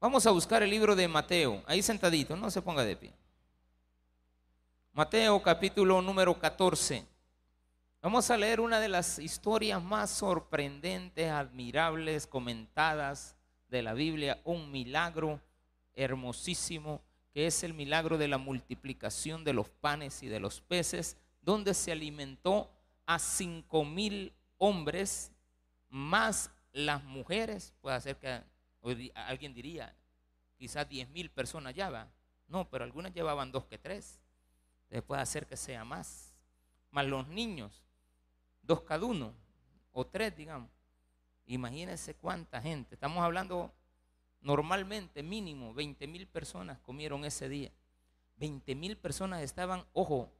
Vamos a buscar el libro de Mateo, ahí sentadito, no se ponga de pie. Mateo capítulo número 14. Vamos a leer una de las historias más sorprendentes, admirables, comentadas de la Biblia, un milagro hermosísimo, que es el milagro de la multiplicación de los panes y de los peces, donde se alimentó a cinco mil hombres, más las mujeres, puede ser que alguien diría, quizás mil personas ya va. No, pero algunas llevaban dos que tres. Puede hacer que sea más. Más los niños, dos cada uno, o tres, digamos. Imagínense cuánta gente. Estamos hablando normalmente, mínimo, 20 mil personas comieron ese día. 20 mil personas estaban, ojo,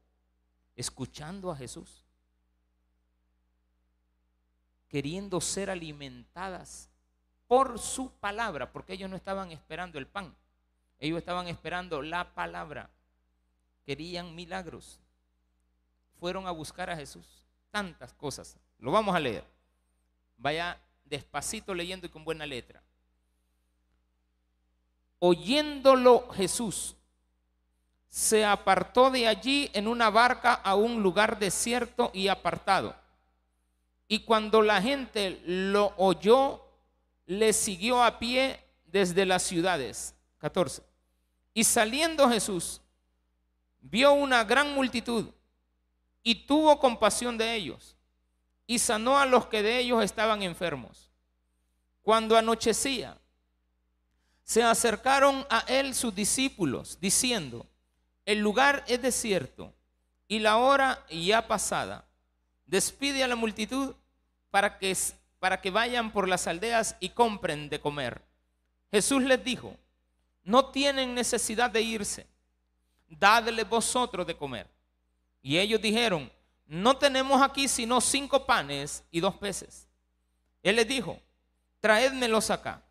escuchando a Jesús, queriendo ser alimentadas por su palabra, porque ellos no estaban esperando el pan, ellos estaban esperando la palabra, querían milagros, fueron a buscar a Jesús, tantas cosas, lo vamos a leer, vaya despacito leyendo y con buena letra. Oyéndolo Jesús, se apartó de allí en una barca a un lugar desierto y apartado. Y cuando la gente lo oyó, le siguió a pie desde las ciudades. 14. Y saliendo Jesús, vio una gran multitud y tuvo compasión de ellos y sanó a los que de ellos estaban enfermos. Cuando anochecía, se acercaron a él sus discípulos, diciendo, el lugar es desierto y la hora ya pasada. Despide a la multitud para que, para que vayan por las aldeas y compren de comer. Jesús les dijo, no tienen necesidad de irse, dadle vosotros de comer. Y ellos dijeron, no tenemos aquí sino cinco panes y dos peces. Él les dijo, traédmelos acá.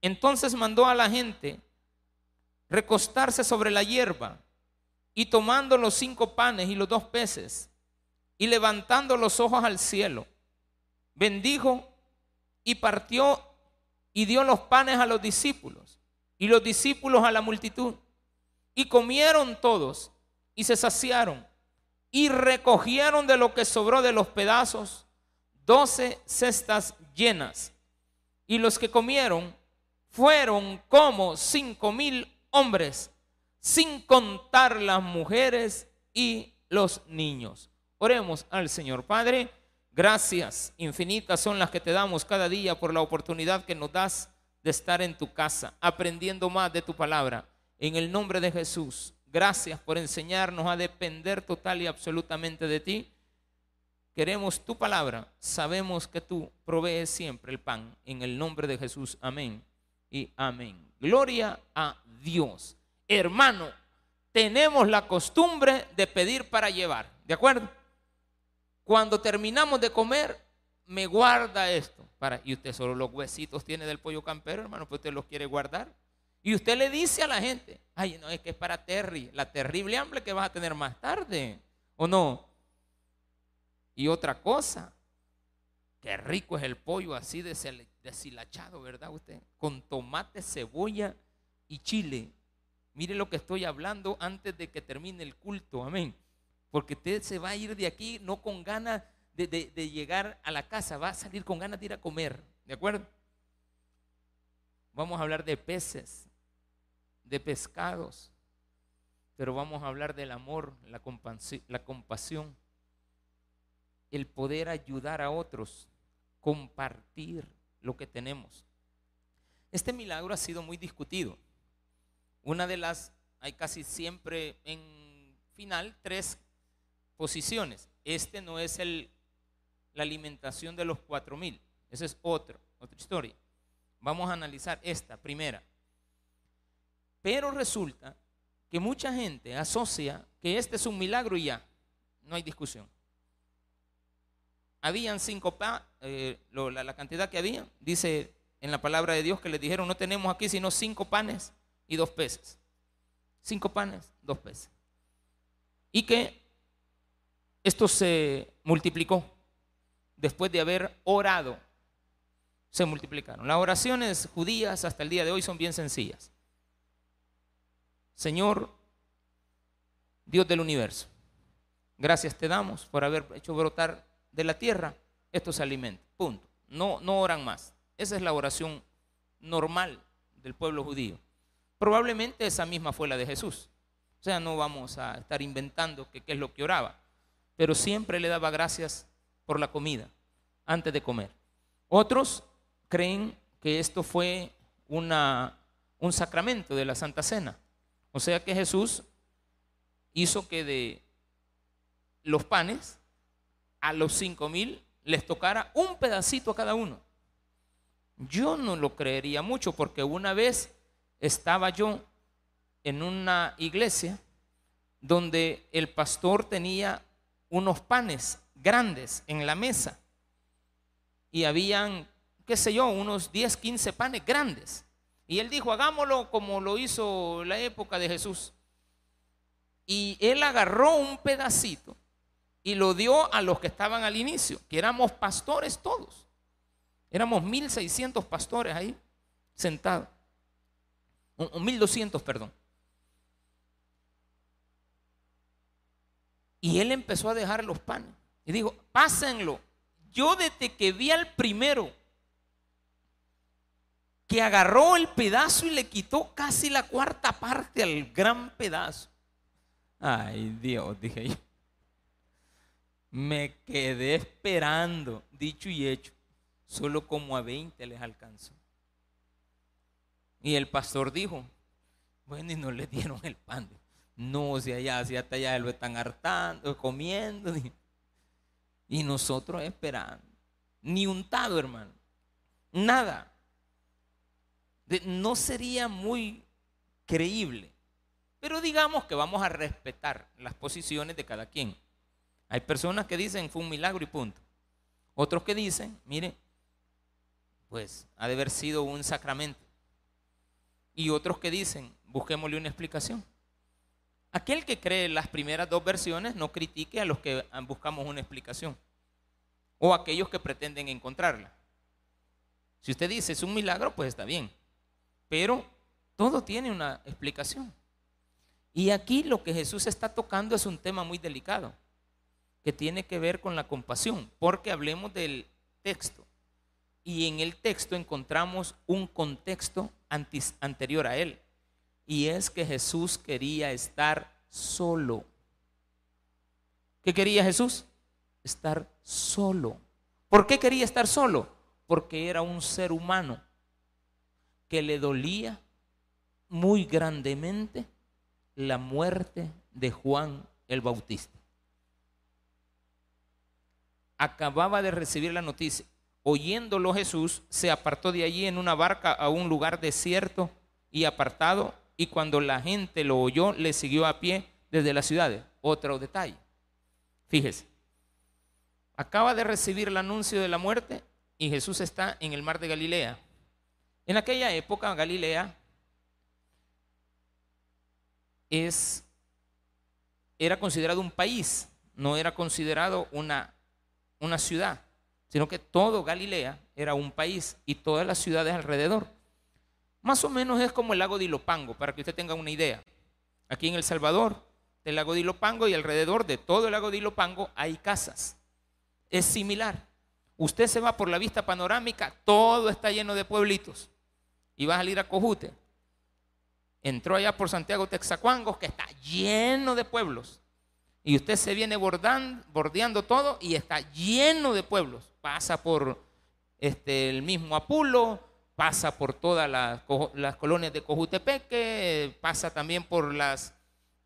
Entonces mandó a la gente recostarse sobre la hierba y tomando los cinco panes y los dos peces y levantando los ojos al cielo, bendijo y partió y dio los panes a los discípulos y los discípulos a la multitud. Y comieron todos y se saciaron y recogieron de lo que sobró de los pedazos doce cestas llenas. Y los que comieron fueron como cinco mil hombres, sin contar las mujeres y los niños. Oremos al Señor Padre. Gracias infinitas son las que te damos cada día por la oportunidad que nos das de estar en tu casa, aprendiendo más de tu palabra. En el nombre de Jesús, gracias por enseñarnos a depender total y absolutamente de ti. Queremos tu palabra, sabemos que tú provees siempre el pan. En el nombre de Jesús, amén y amén. Gloria a Dios. Hermano, tenemos la costumbre de pedir para llevar, ¿de acuerdo? Cuando terminamos de comer, me guarda esto. Y usted solo los huesitos tiene del pollo campero, hermano, pues usted los quiere guardar. Y usted le dice a la gente, ay, no, es que es para Terry, la terrible hambre que vas a tener más tarde, ¿o no? Y otra cosa, qué rico es el pollo así deshilachado, ¿verdad usted? Con tomate, cebolla y chile. Mire lo que estoy hablando antes de que termine el culto, amén. Porque usted se va a ir de aquí no con ganas de, de llegar a la casa, va a salir con ganas de ir a comer, ¿de acuerdo? Vamos a hablar de peces, de pescados, pero vamos a hablar del amor, la compasión, el poder ayudar a otros, compartir lo que tenemos. Este milagro ha sido muy discutido. Una de las, hay casi siempre en final tres posiciones. Este no es el, la alimentación de los cuatro mil. Esa es otra, otra historia. Vamos a analizar esta primera. Pero resulta que mucha gente asocia que este es un milagro y ya, no hay discusión. Habían cinco panes, eh, la, la, cantidad que había, dice en la palabra de Dios que les dijeron, no tenemos aquí sino cinco panes y dos peces. Cinco panes, dos peces. Y que esto se multiplicó después de haber orado. se multiplicaron. Las oraciones judías hasta el día de hoy son bien sencillas. Señor, Dios del universo, gracias te damos por haber hecho brotar de la tierra estos alimentos. Punto. No, no oran más. Esa es la oración normal del pueblo judío. Probablemente esa misma fue la de Jesús. O sea, no vamos a estar inventando qué es lo que oraba, pero siempre le daba gracias por la comida antes de comer. Otros creen que esto fue una, un sacramento de la Santa Cena. O sea que Jesús hizo que de los panes a los cinco mil les tocara un pedacito a cada uno. Yo no lo creería mucho porque una vez estaba yo en una iglesia donde el pastor tenía unos panes grandes en la mesa y habían qué sé yo, unos 10, 15 panes grandes. Y él dijo, hagámoslo como lo hizo la época de Jesús. Y él agarró un pedacito y lo dio a los que estaban al inicio, que éramos pastores todos. Éramos 1600 pastores ahí sentados. O 1200, perdón. Y él empezó a dejar los panes. Y dijo, pásenlo. Yo desde que vi al primero que agarró el pedazo y le quitó casi la cuarta parte al gran pedazo. Ay Dios, dije yo. Me quedé esperando, dicho y hecho. Solo como a 20 les alcanzó. Y el pastor dijo, bueno, y no le dieron el pan. No, si allá, si hasta allá lo están hartando, comiendo. Y nosotros esperando. Ni untado, hermano. Nada no sería muy creíble. Pero digamos que vamos a respetar las posiciones de cada quien. Hay personas que dicen fue un milagro y punto. Otros que dicen, mire, pues ha de haber sido un sacramento. Y otros que dicen, busquémosle una explicación. Aquel que cree las primeras dos versiones no critique a los que buscamos una explicación o a aquellos que pretenden encontrarla. Si usted dice es un milagro, pues está bien. Pero todo tiene una explicación. Y aquí lo que Jesús está tocando es un tema muy delicado, que tiene que ver con la compasión, porque hablemos del texto. Y en el texto encontramos un contexto anterior a él. Y es que Jesús quería estar solo. ¿Qué quería Jesús? Estar solo. ¿Por qué quería estar solo? Porque era un ser humano que le dolía muy grandemente la muerte de Juan el Bautista. Acababa de recibir la noticia. Oyéndolo Jesús, se apartó de allí en una barca a un lugar desierto y apartado, y cuando la gente lo oyó, le siguió a pie desde la ciudad. Otro detalle. Fíjese, acaba de recibir el anuncio de la muerte y Jesús está en el mar de Galilea. En aquella época Galilea es, era considerado un país, no era considerado una, una ciudad, sino que todo Galilea era un país y todas las ciudades alrededor. Más o menos es como el lago de Ilopango, para que usted tenga una idea. Aquí en El Salvador, del lago de Ilopango y alrededor de todo el lago de Ilopango hay casas. Es similar. Usted se va por la vista panorámica, todo está lleno de pueblitos y va a salir a Cojute. Entró allá por Santiago Texacuangos, que está lleno de pueblos. Y usted se viene bordeando todo y está lleno de pueblos. Pasa por este, el mismo Apulo, pasa por todas las, colonias de Cojutepeque, pasa también por las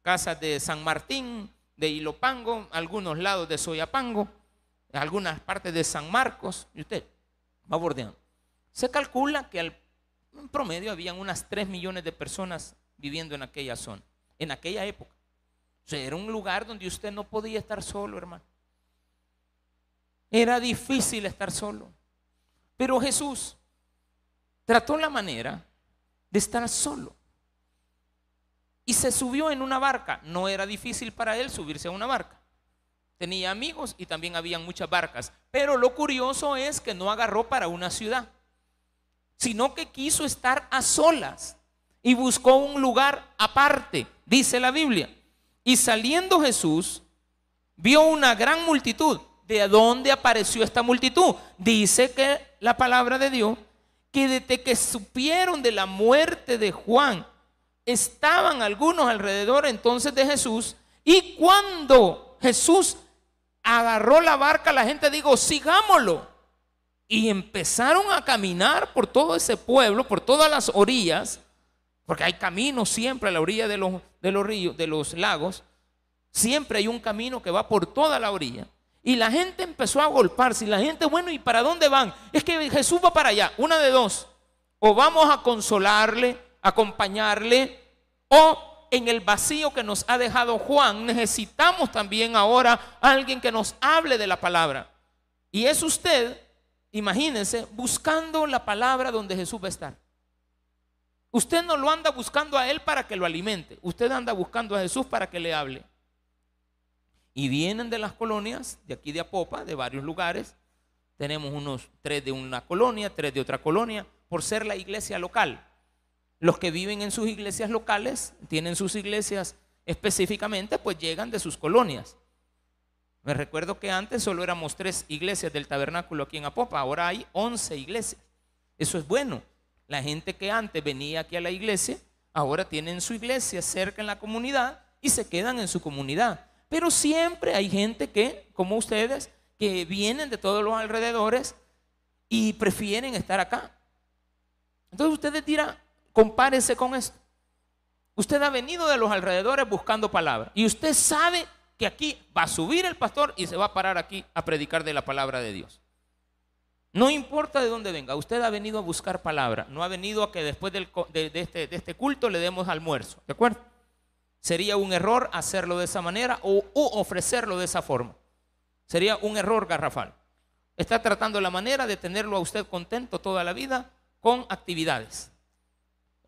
casas de San Martín, de Ilopango, algunos lados de Soyapango, algunas partes de San Marcos, y usted va bordeando. Se calcula que en promedio habían unas 3 millones de personas viviendo en aquella zona, en aquella época. O sea, era un lugar donde usted no podía estar solo, hermano. Era difícil estar solo. Pero Jesús trató la manera de estar solo. Y se subió en una barca. No era difícil para él subirse a una barca. Tenía amigos y también habían muchas barcas. Pero lo curioso es que no agarró para una ciudad sino que quiso estar a solas y buscó un lugar aparte, dice la Biblia. Y saliendo Jesús, vio una gran multitud. ¿De dónde apareció esta multitud? Dice que la palabra de Dios, que desde que supieron de la muerte de Juan, estaban algunos alrededor entonces de Jesús. Y cuando Jesús agarró la barca, la gente dijo, sigámoslo. Y empezaron a caminar por todo ese pueblo, por todas las orillas, porque hay caminos siempre a la orilla de los, de los ríos, de los lagos. Siempre hay un camino que va por toda la orilla. Y la gente empezó a golparse. Y la gente, bueno, ¿y para dónde van? Es que Jesús va para allá. Una de dos. O vamos a consolarle, acompañarle, o en el vacío que nos ha dejado Juan, necesitamos también ahora alguien que nos hable de la palabra. Y es usted imagínense, buscando la palabra donde Jesús va a estar. Usted no lo anda buscando a Él para que lo alimente, usted anda buscando a Jesús para que le hable. Y vienen de las colonias, de aquí de Apopa, de varios lugares. Tenemos unos tres de una colonia, tres de otra colonia, por ser la iglesia local. Los que viven en sus iglesias locales, tienen sus iglesias específicamente, pues llegan de sus colonias. Me recuerdo que antes solo éramos tres iglesias del tabernáculo aquí en Apopa, ahora hay once iglesias. Eso es bueno. La gente que antes venía aquí a la iglesia, ahora tienen su iglesia cerca en la comunidad y se quedan en su comunidad. Pero siempre hay gente que, como ustedes, que vienen de todos los alrededores y prefieren estar acá. Entonces ustedes dirán, compárese con esto. Usted ha venido de los alrededores buscando palabras y usted sabe que aquí va a subir el pastor y se va a parar aquí a predicar de la palabra de Dios. No importa de dónde venga, usted ha venido a buscar palabra, no ha venido a que después este, de, este, culto le demos almuerzo, ¿de acuerdo? Sería un error hacerlo de esa manera o, ofrecerlo de esa forma. Sería un error garrafal. Está tratando la manera de tenerlo a usted contento toda la vida con actividades.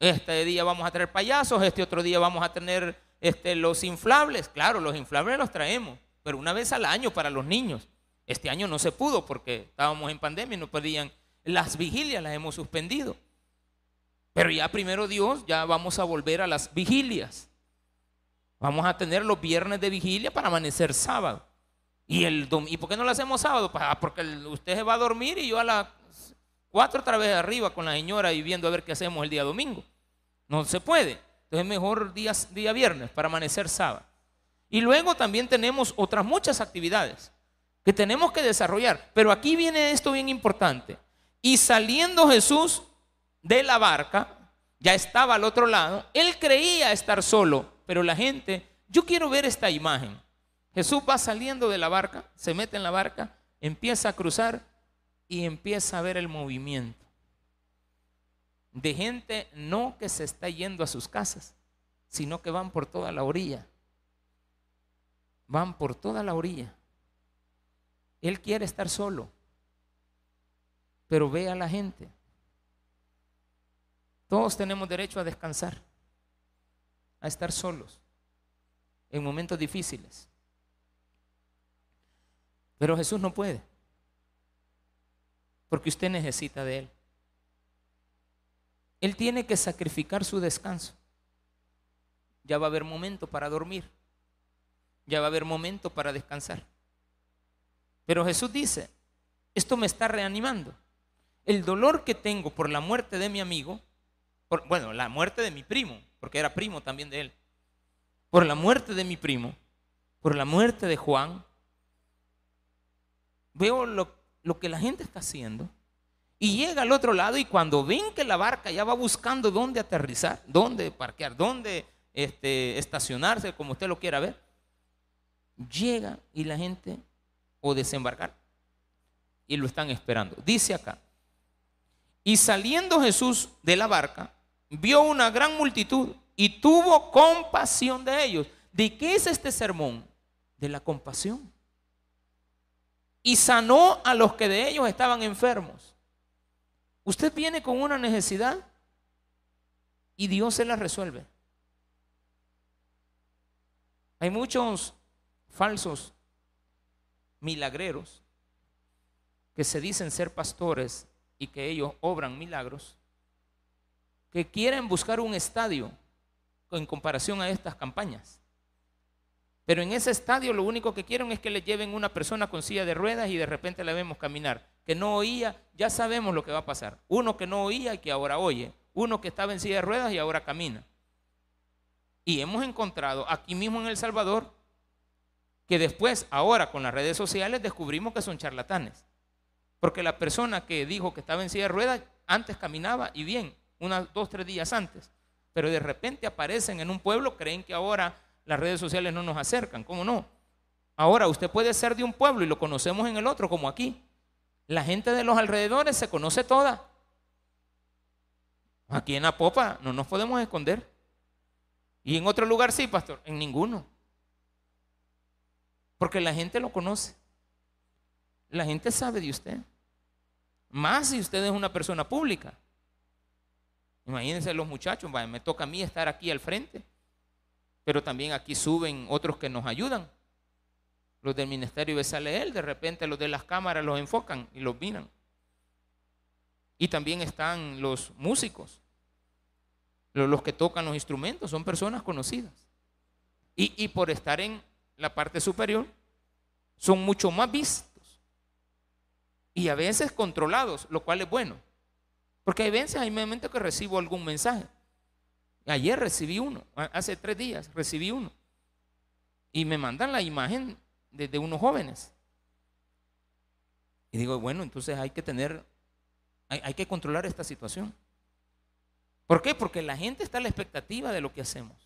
Este día vamos a tener payasos, este otro día vamos a tener este, los inflables, claro, los inflables los traemos, pero una vez al año para los niños. Este año no se pudo porque estábamos en pandemia y no podían. Las vigilias las hemos suspendido. Pero ya primero Dios, ya vamos a volver a las vigilias. Vamos a tener los viernes de vigilia para amanecer sábado. ¿Y, el ¿Y por qué no lo hacemos sábado? Pues, ah, porque usted se va a dormir y yo a las cuatro otra vez arriba con la señora y viendo a ver qué hacemos el día domingo. No se puede. Entonces es mejor día, día viernes para amanecer sábado. Y luego también tenemos otras muchas actividades que tenemos que desarrollar. Pero aquí viene esto bien importante. Y saliendo Jesús de la barca, ya estaba al otro lado, él creía estar solo, pero la gente, yo quiero ver esta imagen. Jesús va saliendo de la barca, se mete en la barca, empieza a cruzar y empieza a ver el movimiento de gente no que se está yendo a sus casas, sino que van por toda la orilla. Van por toda la orilla. Él quiere estar solo, pero ve a la gente. Todos tenemos derecho a descansar, a estar solos en momentos difíciles. Pero Jesús no puede, porque usted necesita de Él. Él tiene que sacrificar su descanso. Ya va a haber momento para dormir. Ya va a haber momento para descansar. Pero Jesús dice, esto me está reanimando. El dolor que tengo por la muerte de mi amigo, bueno, la muerte de mi primo, porque era primo también de él, por la muerte de mi primo, por la muerte de Juan, veo lo, lo que la gente está haciendo y llega al otro lado y cuando ven que la barca ya va buscando dónde aterrizar, dónde parquear, dónde este, estacionarse, como usted lo quiera ver, llega y la gente o desembarcar y lo están esperando. Dice acá, y saliendo Jesús de la barca, vio una gran multitud y tuvo compasión de ellos. ¿De qué es este sermón? De la compasión. Y sanó a los que de ellos estaban enfermos Usted viene con una necesidad y Dios se la resuelve. Hay muchos falsos milagreros que se dicen ser pastores y que ellos obran milagros, que quieren buscar un estadio en comparación a estas campañas. Pero en ese estadio lo único que quieren es que le lleven una persona con silla de ruedas y de repente la vemos caminar. Que no oía, ya sabemos lo que va a pasar. Uno que no oía y que ahora oye. Uno que estaba en silla de ruedas y ahora camina. Y hemos encontrado aquí mismo en El Salvador que después, ahora con las redes sociales, descubrimos que son charlatanes. Porque la persona que dijo que estaba en silla de ruedas antes caminaba y bien, unas dos, tres días antes. Pero de repente aparecen en un pueblo, creen que ahora las redes sociales no nos acercan. ¿Cómo no? Ahora usted puede ser de un pueblo y lo conocemos en el otro, como aquí. La gente de los alrededores se conoce toda. Aquí en la popa no nos podemos esconder. Y en otro lugar sí, pastor, en ninguno. Porque la gente lo conoce. La gente sabe de usted. Más si usted es una persona pública. Imagínense los muchachos, me toca a mí estar aquí al frente, pero también aquí suben otros que nos ayudan. Los del ministerio sale él, de repente los de las cámaras los enfocan y los miran. Y también están los músicos, los que tocan los instrumentos, son personas conocidas. Y por estar en la parte superior, son mucho más vistos y a veces controlados, lo cual es bueno. Porque hay veces, hay momentos que recibo algún mensaje. Ayer recibí uno, hace tres días recibí uno. Y me mandan la imagen de, unos jóvenes. Y digo, bueno, entonces hay que tener, hay, hay, que controlar esta situación. ¿Por qué? Porque la gente está a la expectativa de lo que hacemos.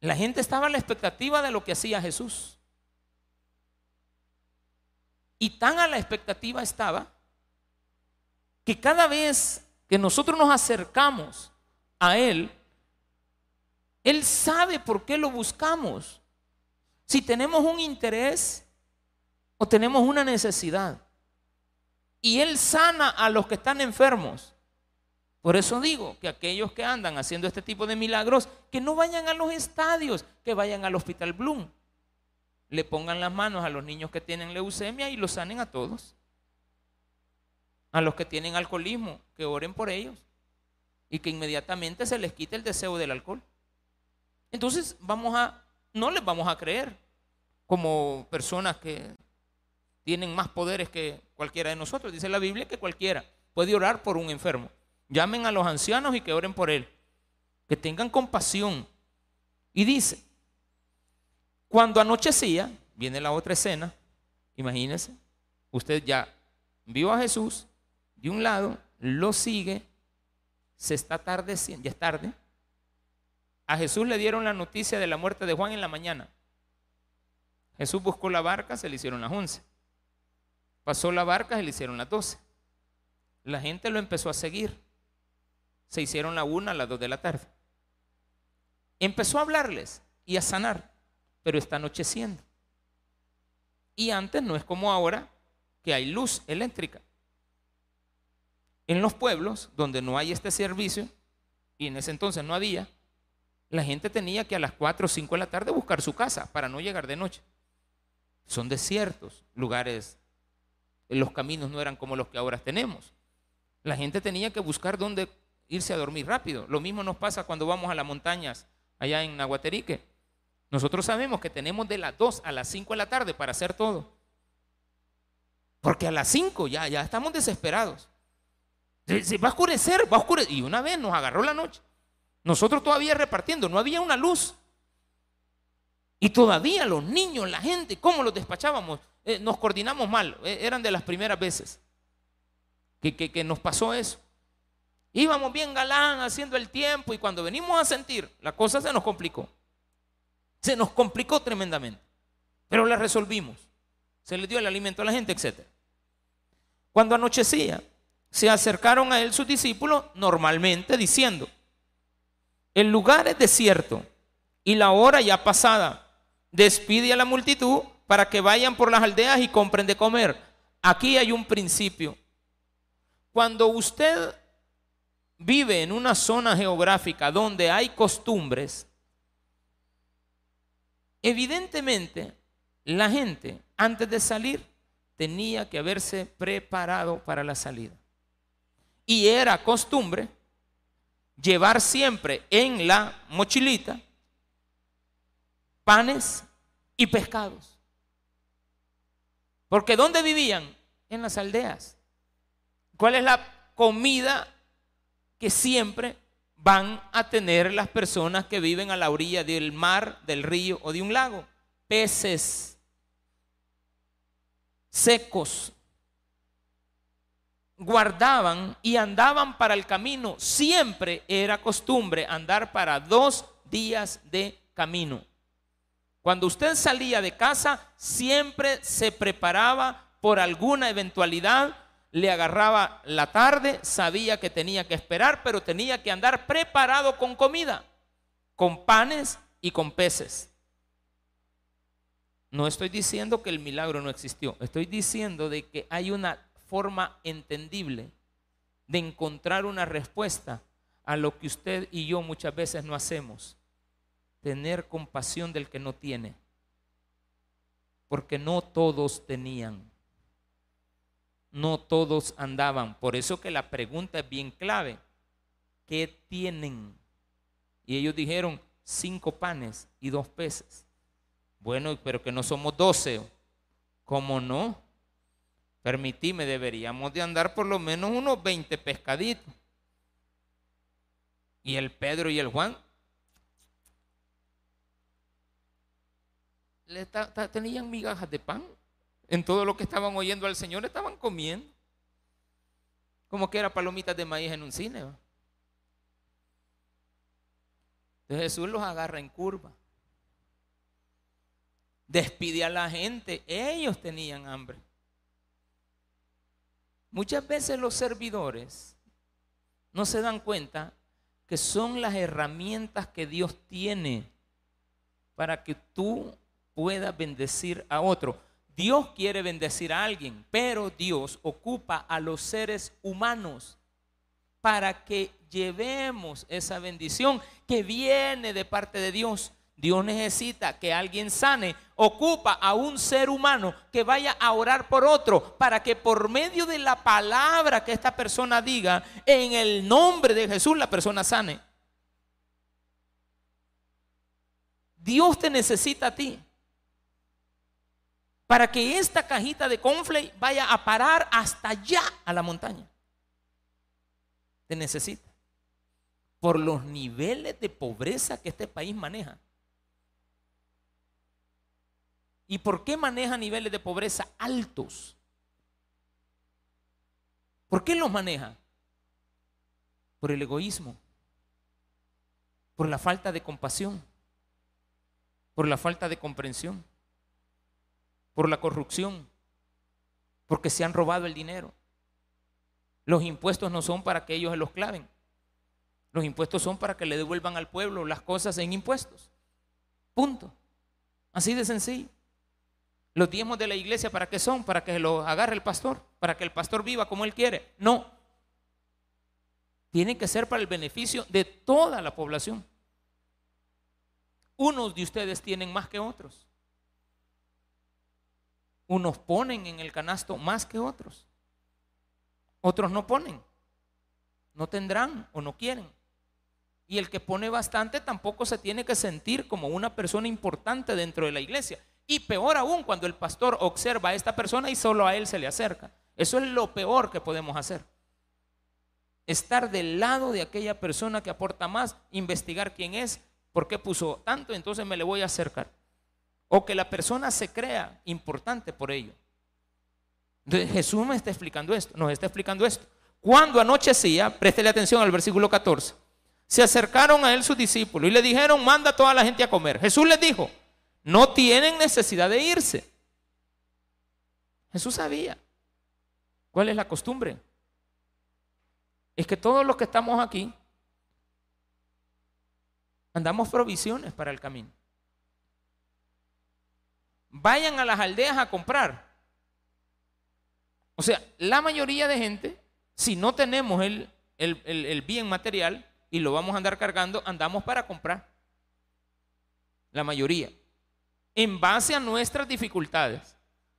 La gente estaba a la expectativa de lo que hacía Jesús. Y tan a la expectativa estaba que cada vez que nosotros nos acercamos a Él, Él sabe por qué lo buscamos. Si tenemos un interés o tenemos una necesidad. Y Él sana a los que están enfermos. Por eso digo que aquellos que andan haciendo este tipo de milagros, que no vayan a los estadios, que vayan al Hospital Bloom. Le pongan las manos a los niños que tienen leucemia y los sanen a todos a los que tienen alcoholismo, que oren por ellos y que inmediatamente se les quite el deseo del alcohol. Entonces vamos a, no les vamos a creer como personas que tienen más poderes que cualquiera de nosotros. Dice la Biblia que cualquiera puede orar por un enfermo. Llamen a los ancianos y que oren por él. Que tengan compasión. Y dice, cuando anochecía, viene la otra escena, imagínense, usted ya vio a Jesús, de un lado, lo sigue, se está atardeciendo, ya es tarde. A Jesús le dieron la noticia de la muerte de Juan en la mañana. Jesús buscó la barca, se le hicieron las once. Pasó la barca, se le hicieron las doce. La gente lo empezó a seguir. Se hicieron la una a las dos de la tarde. Empezó a hablarles y a sanar, pero está anocheciendo. Y antes no es como ahora que hay luz eléctrica. En los pueblos donde no hay este servicio, y en ese entonces no había, la gente tenía que a las 4 o 5 de la tarde buscar su casa para no llegar de noche. Son desiertos, lugares, los caminos no eran como los que ahora tenemos. La gente tenía que buscar dónde irse a dormir rápido. Lo mismo nos pasa cuando vamos a las montañas allá en Nahuaterique. Nosotros sabemos que tenemos de las 2 a las 5 de la tarde para hacer todo. Porque a las 5 ya, ya estamos desesperados. Se, va a oscurecer, va a oscurecer. Y una vez nos agarró la noche. Nosotros todavía repartiendo, no había una luz. Y todavía los niños, la gente, ¿cómo los despachábamos? Eh, nos coordinamos mal. Eh, eran de las primeras veces que, que nos pasó eso. Íbamos bien galán haciendo el tiempo y cuando venimos a sentir, la cosa se nos complicó. Se nos complicó tremendamente. Pero la resolvimos. Se le dio el alimento a la gente, etc. Cuando anochecía, se acercaron a él sus discípulos normalmente diciendo, el lugar es desierto y la hora ya pasada. Despide a la multitud para que vayan por las aldeas y compren de comer. Aquí hay un principio. Cuando usted vive en una zona geográfica donde hay costumbres, evidentemente la gente antes de salir tenía que haberse preparado para la salida. Y era costumbre llevar siempre en la mochilita panes y pescados. Porque ¿dónde vivían? En las aldeas. ¿Cuál es la comida que siempre van a tener las personas que viven a la orilla del mar, del río o de un lago? Peces secos. Guardaban y andaban para el camino. Siempre era costumbre andar para dos días de camino. Cuando usted salía de casa, siempre se preparaba por alguna eventualidad, le agarraba la tarde, sabía que tenía que esperar, pero tenía que andar preparado con comida, con panes y con peces. No estoy diciendo que el milagro no existió, estoy diciendo de que hay una forma entendible de encontrar una respuesta a lo que usted y yo muchas veces no hacemos tener compasión del que no tiene, porque no todos tenían, no todos andaban. Por eso que la pregunta es bien clave, ¿qué tienen? Y ellos dijeron, cinco panes y dos peces. Bueno, pero que no somos doce. ¿Cómo no? Permitime, deberíamos de andar por lo menos unos 20 pescaditos. Y el Pedro y el Juan tenían migajas de pan. En todo lo que estaban oyendo al Señor estaban comiendo. Como que era palomitas de maíz en un cine. Entonces Jesús los agarra en curva. Despide a la gente. Ellos tenían hambre. Muchas veces los servidores no se dan cuenta que son las herramientas que Dios tiene para que tú pueda bendecir a otro. Dios quiere bendecir a alguien, pero Dios ocupa a los seres humanos para que llevemos esa bendición que viene de parte de Dios. Dios necesita que alguien sane, ocupa a un ser humano que vaya a orar por otro, para que por medio de la palabra que esta persona diga, en el nombre de Jesús la persona sane. Dios te necesita a ti para que esta cajita de conflay vaya a parar hasta allá a la montaña. Te necesita. Por los niveles de pobreza que este país maneja. ¿Y por qué maneja niveles de pobreza altos? ¿Por qué los maneja? Por el egoísmo, por la falta de compasión, por la falta de comprensión por la corrupción, porque se han robado el dinero. Los impuestos no son para que ellos se los claven. Los impuestos son para que le devuelvan al pueblo las cosas en impuestos. Punto. Así de sencillo. Los diezmos de la iglesia, ¿para qué son? Para que los agarre el pastor, para que el pastor viva como él quiere. No. Tienen que ser para el beneficio de toda la población. Unos de ustedes tienen más que otros. Unos ponen en el canasto más que otros. Otros no ponen. No tendrán o no quieren. Y el que pone bastante tampoco se tiene que sentir como una persona importante dentro de la iglesia. Y peor aún cuando el pastor observa a esta persona y solo a él se le acerca. Eso es lo peor que podemos hacer. Estar del lado de aquella persona que aporta más, investigar quién es, por qué puso tanto, entonces me le voy a acercar o que la persona se crea importante por ello. Entonces Jesús me está explicando esto, nos está explicando esto. Cuando anochecía, préstele atención al versículo 14, se acercaron a él sus discípulos y le dijeron, manda a toda la gente a comer. Jesús les dijo, no tienen necesidad de irse. Jesús sabía cuál es la costumbre. Es que todos los que estamos aquí andamos provisiones para el camino vayan a las aldeas a comprar. O sea, la mayoría de gente, si no tenemos el, bien material y lo vamos a andar cargando, andamos para comprar. La mayoría. En base a nuestras dificultades.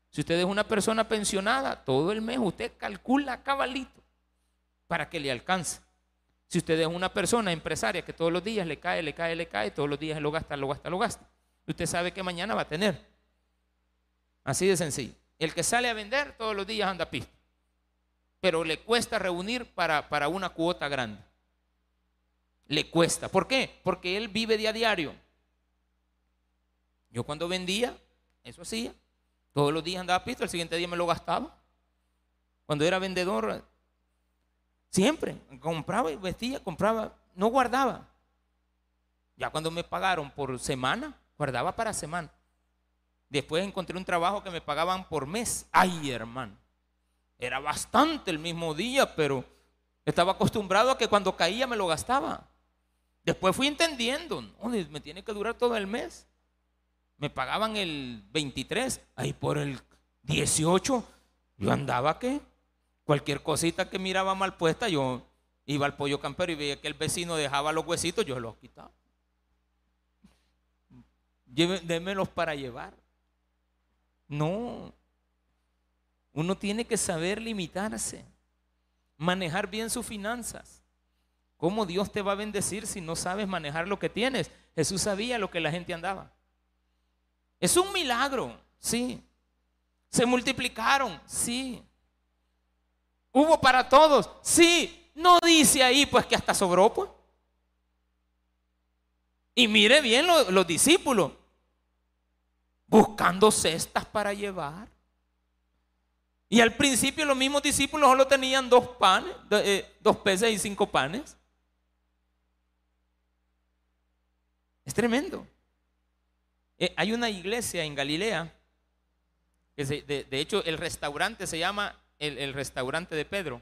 Si usted es una persona pensionada, todo el mes usted calcula cabalito para que le alcance. Si usted es una persona empresaria que todos los días le cae, le cae, le cae, todos los días lo gasta, lo gasta, lo gasta, usted sabe que mañana va a tener. Así de sencillo. El que sale a vender todos los días anda pista, pero le cuesta reunir para, para una cuota grande. Le cuesta. ¿Por qué? Porque él vive día a diario. Yo cuando vendía, eso hacía. Todos los días andaba pista, el siguiente día me lo gastaba. Cuando era vendedor, siempre compraba y vestía, compraba, no guardaba. Ya cuando me pagaron por semana, guardaba para semana. Después encontré un trabajo que me pagaban por mes. Ay, hermano. Era bastante el mismo día, pero estaba acostumbrado a que cuando caía me lo gastaba. Después fui entendiendo, no, me tiene que durar todo el mes. Me pagaban el 23, ahí por el 18, yo andaba que cualquier cosita que miraba mal puesta, yo iba al pollo campero y veía que el vecino dejaba los huesitos, yo los quitaba. Démelos para llevar. No. Uno tiene que saber limitarse, manejar bien sus finanzas. ¿Cómo Dios te va a bendecir si no sabes manejar lo que tienes? Jesús sabía lo que la gente andaba. Es un milagro, sí. Se multiplicaron, sí. Hubo para todos, sí. No dice ahí pues que hasta sobró, pues. Y mire bien los discípulos buscando cestas para llevar. Y al principio los mismos discípulos solo tenían dos panes, eh, dos peces y cinco panes. Es tremendo. Eh, hay una iglesia en Galilea, que de, hecho el restaurante se llama el, restaurante de Pedro.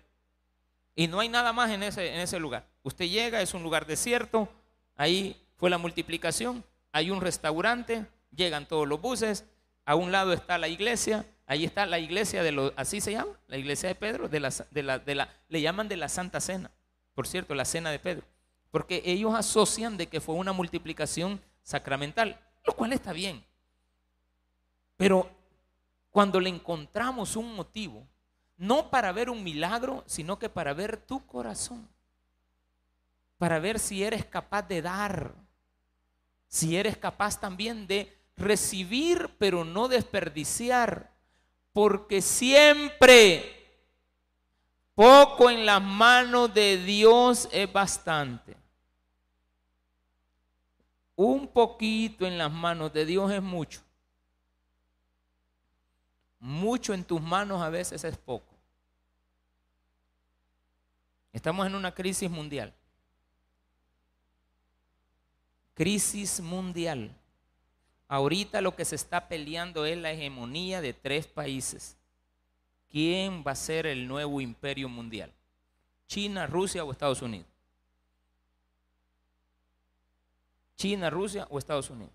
Y no hay nada más en ese, lugar. Usted llega, es un lugar desierto, ahí fue la multiplicación, hay un restaurante, llegan todos los buses, a un lado está la iglesia, ahí está la iglesia de los, así se llama, la iglesia de Pedro, de de la, de la, le llaman de la Santa Cena, por cierto, la Cena de Pedro, porque ellos asocian de que fue una multiplicación sacramental, lo cual está bien. Pero cuando le encontramos un motivo, no para ver un milagro, sino que para ver tu corazón, para ver si eres capaz de dar, si eres capaz también de recibir pero no desperdiciar, porque siempre poco en las manos de Dios es bastante. Un poquito en las manos de Dios es mucho. Mucho en tus manos a veces es poco. Estamos en una crisis mundial. Crisis mundial. Ahorita lo que se está peleando es la hegemonía de tres países. ¿Quién va a ser el nuevo imperio mundial? ¿China, Rusia o Estados Unidos? China, Rusia o Estados Unidos.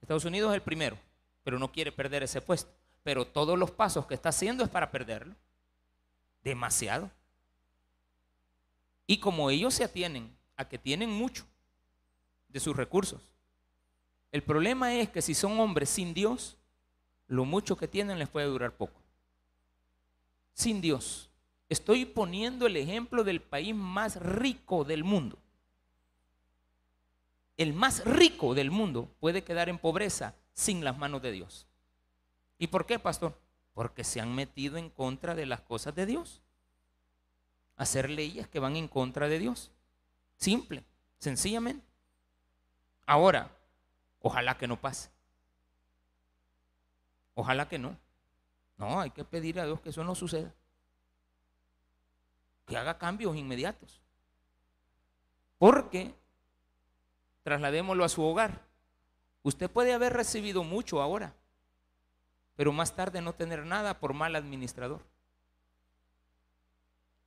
Estados Unidos es el primero, pero no quiere perder ese puesto. Pero todos los pasos que está haciendo es para perderlo. Demasiado. Y como ellos se atienen a que tienen mucho de sus recursos, el problema es que si son hombres sin Dios, lo mucho que tienen les puede durar poco. Sin Dios. Estoy poniendo el ejemplo del país más rico del mundo. El más rico del mundo puede quedar en pobreza sin las manos de Dios. ¿Y por qué, pastor? Porque se han metido en contra de las cosas de Dios. Hacer leyes que van en contra de Dios. Simple, sencillamente. Ahora, Ojalá que no pase. Ojalá que no. No, hay que pedir a Dios que eso no suceda. Que haga cambios inmediatos. Porque, trasladémoslo a su hogar, usted puede haber recibido mucho ahora, pero más tarde no tener nada por mal administrador.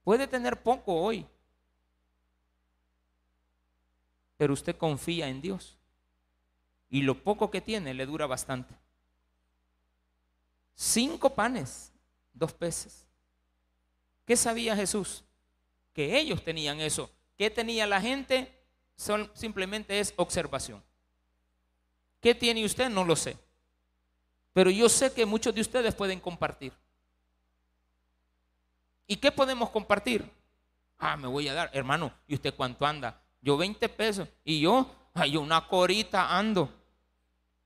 Puede tener poco hoy, pero usted confía en Dios y lo poco que tiene le dura bastante. Cinco panes, dos peces. ¿Qué sabía Jesús? Que ellos tenían eso. ¿Qué tenía la gente? Son, simplemente es observación. ¿Qué tiene usted? No lo sé. Pero yo sé que muchos de ustedes pueden compartir. ¿Y qué podemos compartir? Ah, me voy a dar. Hermano, ¿y usted cuánto anda? Yo 20 pesos. Y yo, ay, una corita ando.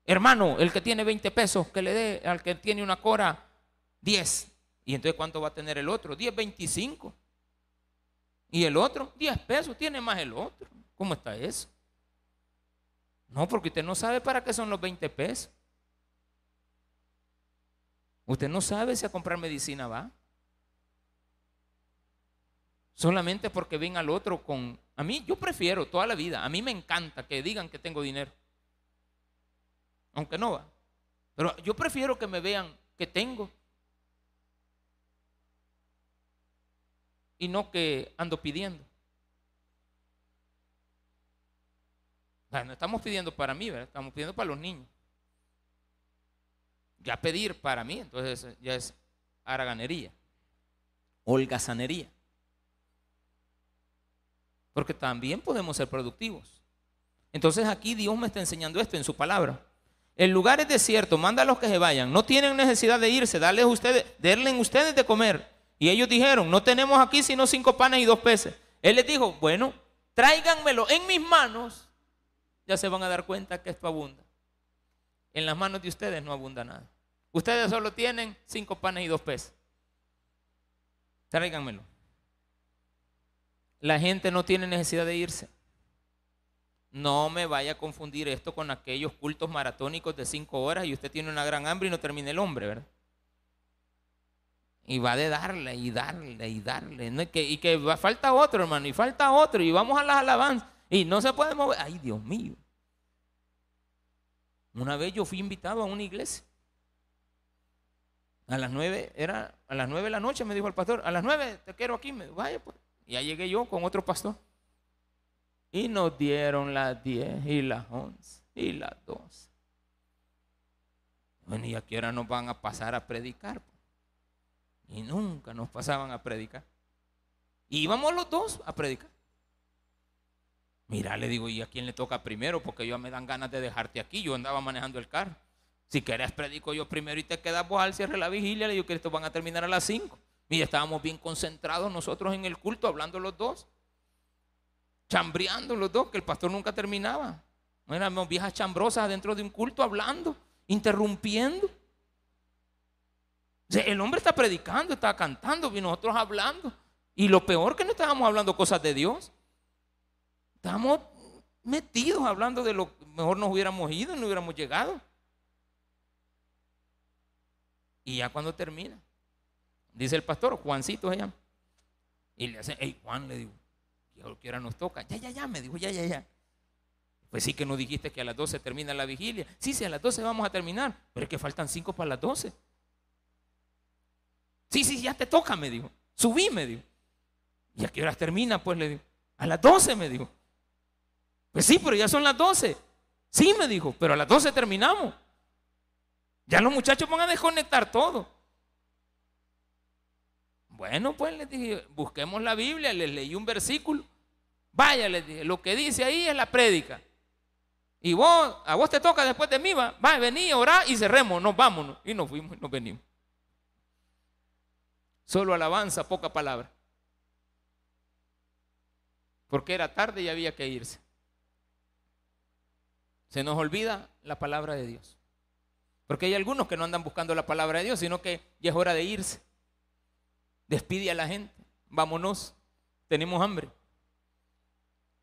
Hermano, el que tiene 20 pesos, que le dé al que tiene una cora 10. ¿Y entonces cuánto va a tener el otro? 10, 25. ¿Y el otro? 10 pesos, tiene más el otro. ¿Cómo está eso? No, porque usted no sabe para qué son los 20 pesos. Usted no sabe si a comprar medicina va. Solamente porque ven al otro con... A mí, yo prefiero toda la vida. A mí me encanta que digan que tengo dinero. Aunque no va. Pero yo prefiero que me vean que tengo. Y no que ando pidiendo. No estamos pidiendo para mí. Estamos pidiendo para los niños. Ya pedir para mí, entonces ya es haraganería, holgazanería. Porque también podemos ser productivos. Entonces aquí Dios me está enseñando esto en su palabra. El lugar es desierto, manda a los que se vayan. No tienen necesidad de irse, darles ustedes, ustedes de comer. Y ellos dijeron, no tenemos aquí sino cinco panes y dos peces. Él les dijo, bueno, tráiganmelo en mis manos. Ya se van a dar cuenta que esto abunda. En las manos de ustedes no abunda nada. Ustedes solo tienen cinco panes y dos peces. Tráiganmelo. La gente no tiene necesidad de irse. No me vaya a confundir esto con aquellos cultos maratónicos de cinco horas y usted tiene una gran hambre y no termina el hombre, ¿verdad? Y va de darle y darle y darle. Y y que falta otro, hermano, y falta otro, y vamos a las alabanzas. Y no se puede mover. Ay, Dios mío. Una vez yo fui invitado a una iglesia. A las nueve, era a las nueve de la noche, me dijo el pastor, a las nueve te quiero aquí. Me vaya pues. Ya llegué yo con otro pastor. Y nos dieron las 10 y las 11 y las 12. Bueno, ¿y a qué nos van a pasar a predicar? Y nunca nos pasaban a predicar. Y íbamos los dos a predicar. Mira, le digo, ¿y a quién le toca primero? Porque yo me dan ganas de dejarte aquí. Yo andaba manejando el carro. Si querés, predico yo primero y te quedas vos al cierre de la vigilia. Le digo que esto van a terminar a las 5. Mira, estábamos bien concentrados nosotros en el culto, hablando los dos, chambreando los dos, que el pastor nunca terminaba. Éramos viejas chambrosas dentro de un culto hablando, interrumpiendo. el hombre está predicando, está cantando y nosotros hablando. Y lo peor que no estábamos hablando cosas de Dios. Estábamos metidos hablando de lo mejor nos hubiéramos ido, no hubiéramos llegado. Y ya cuando termina, Dice el pastor, Juancito se llama. Y le hace, hey Juan, le digo, que ahora nos toca. Ya, ya, ya, me dijo, ya, ya, ya. Pues sí que no dijiste que a las 12 termina la vigilia. Sí, sí, a las 12 vamos a terminar, pero es que faltan 5 para las 12. Sí, sí, ya te toca, me dijo. Subí, me dijo. ¿Y a qué horas termina? Pues le digo. A las 12, me dijo. Pues sí, pero ya son las 12. Sí, me dijo, pero a las 12 terminamos. Ya los muchachos van a desconectar todo. Bueno, pues les dije, busquemos la Biblia, les leí un versículo. Vaya, les dije, lo que dice ahí es la prédica. Y vos, a vos te toca después de mí, va, va vení, orá y cerremos, nos vámonos. Y nos fuimos y nos venimos. Solo alabanza, poca palabra. Porque era tarde y había que irse. Se nos olvida la palabra de Dios. Porque hay algunos que no andan buscando la palabra de Dios, sino que ya es hora de irse. Despide a la gente. Vámonos. Tenemos hambre.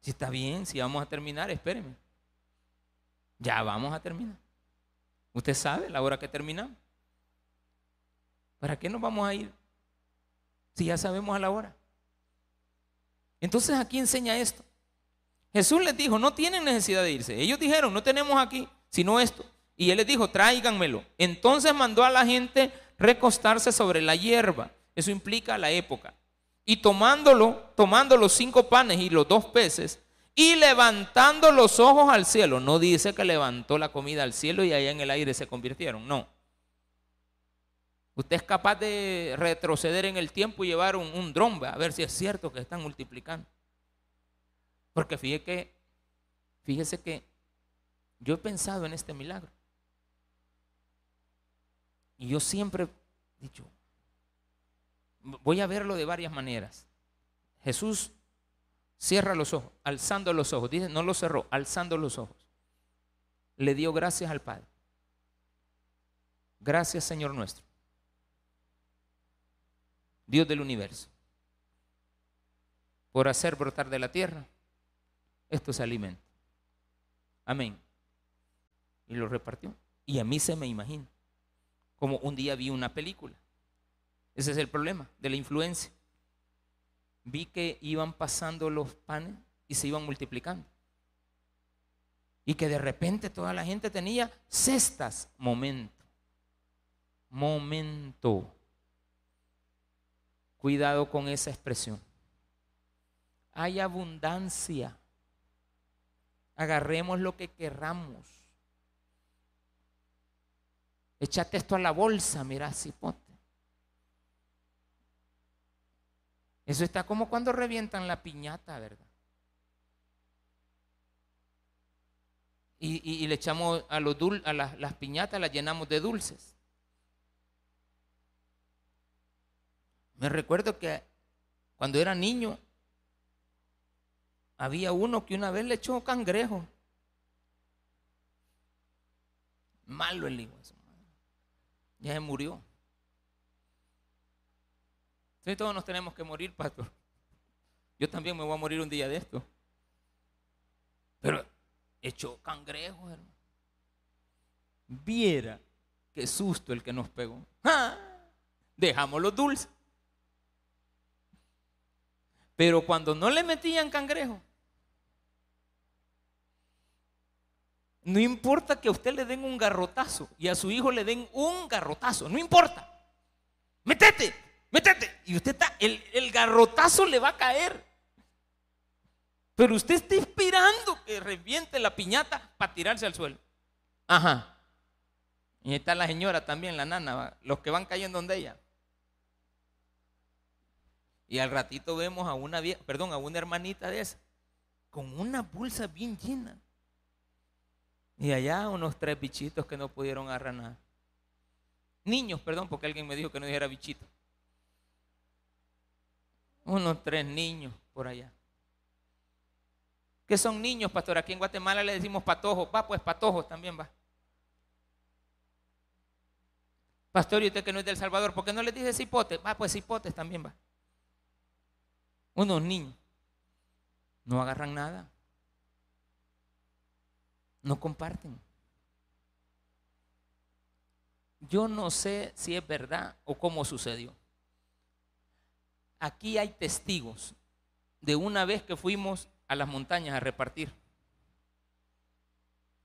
Si está bien, si vamos a terminar, espéreme. Ya vamos a terminar. Usted sabe la hora que terminamos. ¿Para qué nos vamos a ir? Si ya sabemos a la hora. Entonces aquí enseña esto. Jesús les dijo, no tienen necesidad de irse. Ellos dijeron, no tenemos aquí, sino esto. Y él les dijo, tráiganmelo. Entonces mandó a la gente recostarse sobre la hierba. Eso implica la época. Y tomándolo, tomando los cinco panes y los dos peces, y levantando los ojos al cielo. No dice que levantó la comida al cielo y allá en el aire se convirtieron. No. Usted es capaz de retroceder en el tiempo y llevar un, un dron a ver si es cierto que están multiplicando. Porque fíjese que, fíjese que yo he pensado en este milagro. Y yo siempre he dicho, voy a verlo de varias maneras. Jesús cierra los ojos, alzando los ojos. Dice, no los cerró, alzando los ojos. Le dio gracias al Padre. Gracias, Señor nuestro. Dios del universo. Por hacer brotar de la tierra estos alimentos. Amén. Y lo repartió. Y a mí se me imagina. Como un día vi una película. Ese es el problema de la influencia vi que iban pasando los panes y se iban multiplicando. Y que de repente toda la gente tenía cestas. Momento. Momento. Cuidado con esa expresión. Hay abundancia. Agarremos lo que querramos. Echate esto a la bolsa, mira, cipote. Eso está como cuando revientan la piñata, ¿verdad? Y, le echamos a, los a las, las piñatas, las llenamos de dulces. Me recuerdo que cuando era niño, había uno que una vez le echó cangrejo. Malo el hijo. Ya se murió. Sí, todos nos tenemos que morir, pastor. Yo también me voy a morir un día de esto. Pero echó cangrejo, hermano. Viera qué susto el que nos pegó. Dejamos los dulces. Pero cuando no le metían cangrejo, no importa que a usted le den un garrotazo y a su hijo le den un garrotazo, no importa. Metete, métete. Y usted está, el, garrotazo le va a caer. Pero usted está esperando que reviente la piñata para tirarse al suelo. Ajá. Y está la señora también, la nana, los que van cayendo donde ella. Y al ratito vemos a una perdón, a una hermanita de esa, con una bolsa bien llena. Y allá unos tres bichitos que no pudieron agarrar nada. Niños, perdón, porque alguien me dijo que no dijera bichito unos tres niños por allá. ¿Qué son niños, pastor? Aquí en Guatemala le decimos patojos. Va, pues patojos también va. Pastor, y usted que no es del Salvador, ¿por qué no le dice cipotes? Va, pues cipotes también va. Unos niños. No agarran nada. No comparten. Yo no sé si es verdad o cómo sucedió aquí hay testigos de una vez que fuimos a las montañas a repartir.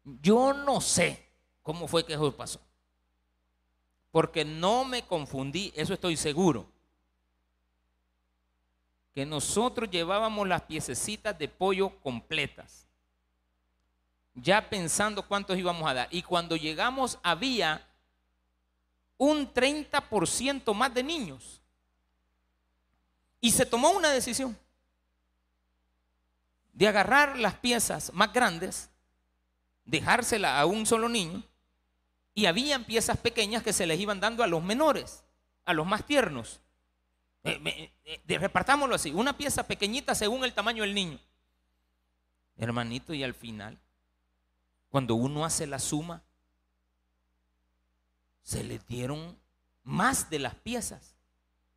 Yo no sé cómo fue que eso pasó. Porque no me confundí, eso estoy seguro. Que nosotros llevábamos las piececitas de pollo completas. Ya pensando cuántos íbamos a dar. Y cuando llegamos había un 30% más de niños. Y se tomó una decisión de agarrar las piezas más grandes, dejársela a un solo niño, y habían piezas pequeñas que se les iban dando a los menores, a los más tiernos. Eh, eh, repartámoslo así, una pieza pequeñita según el tamaño del niño. Hermanito, y al final, cuando uno hace la suma, se le dieron más de las piezas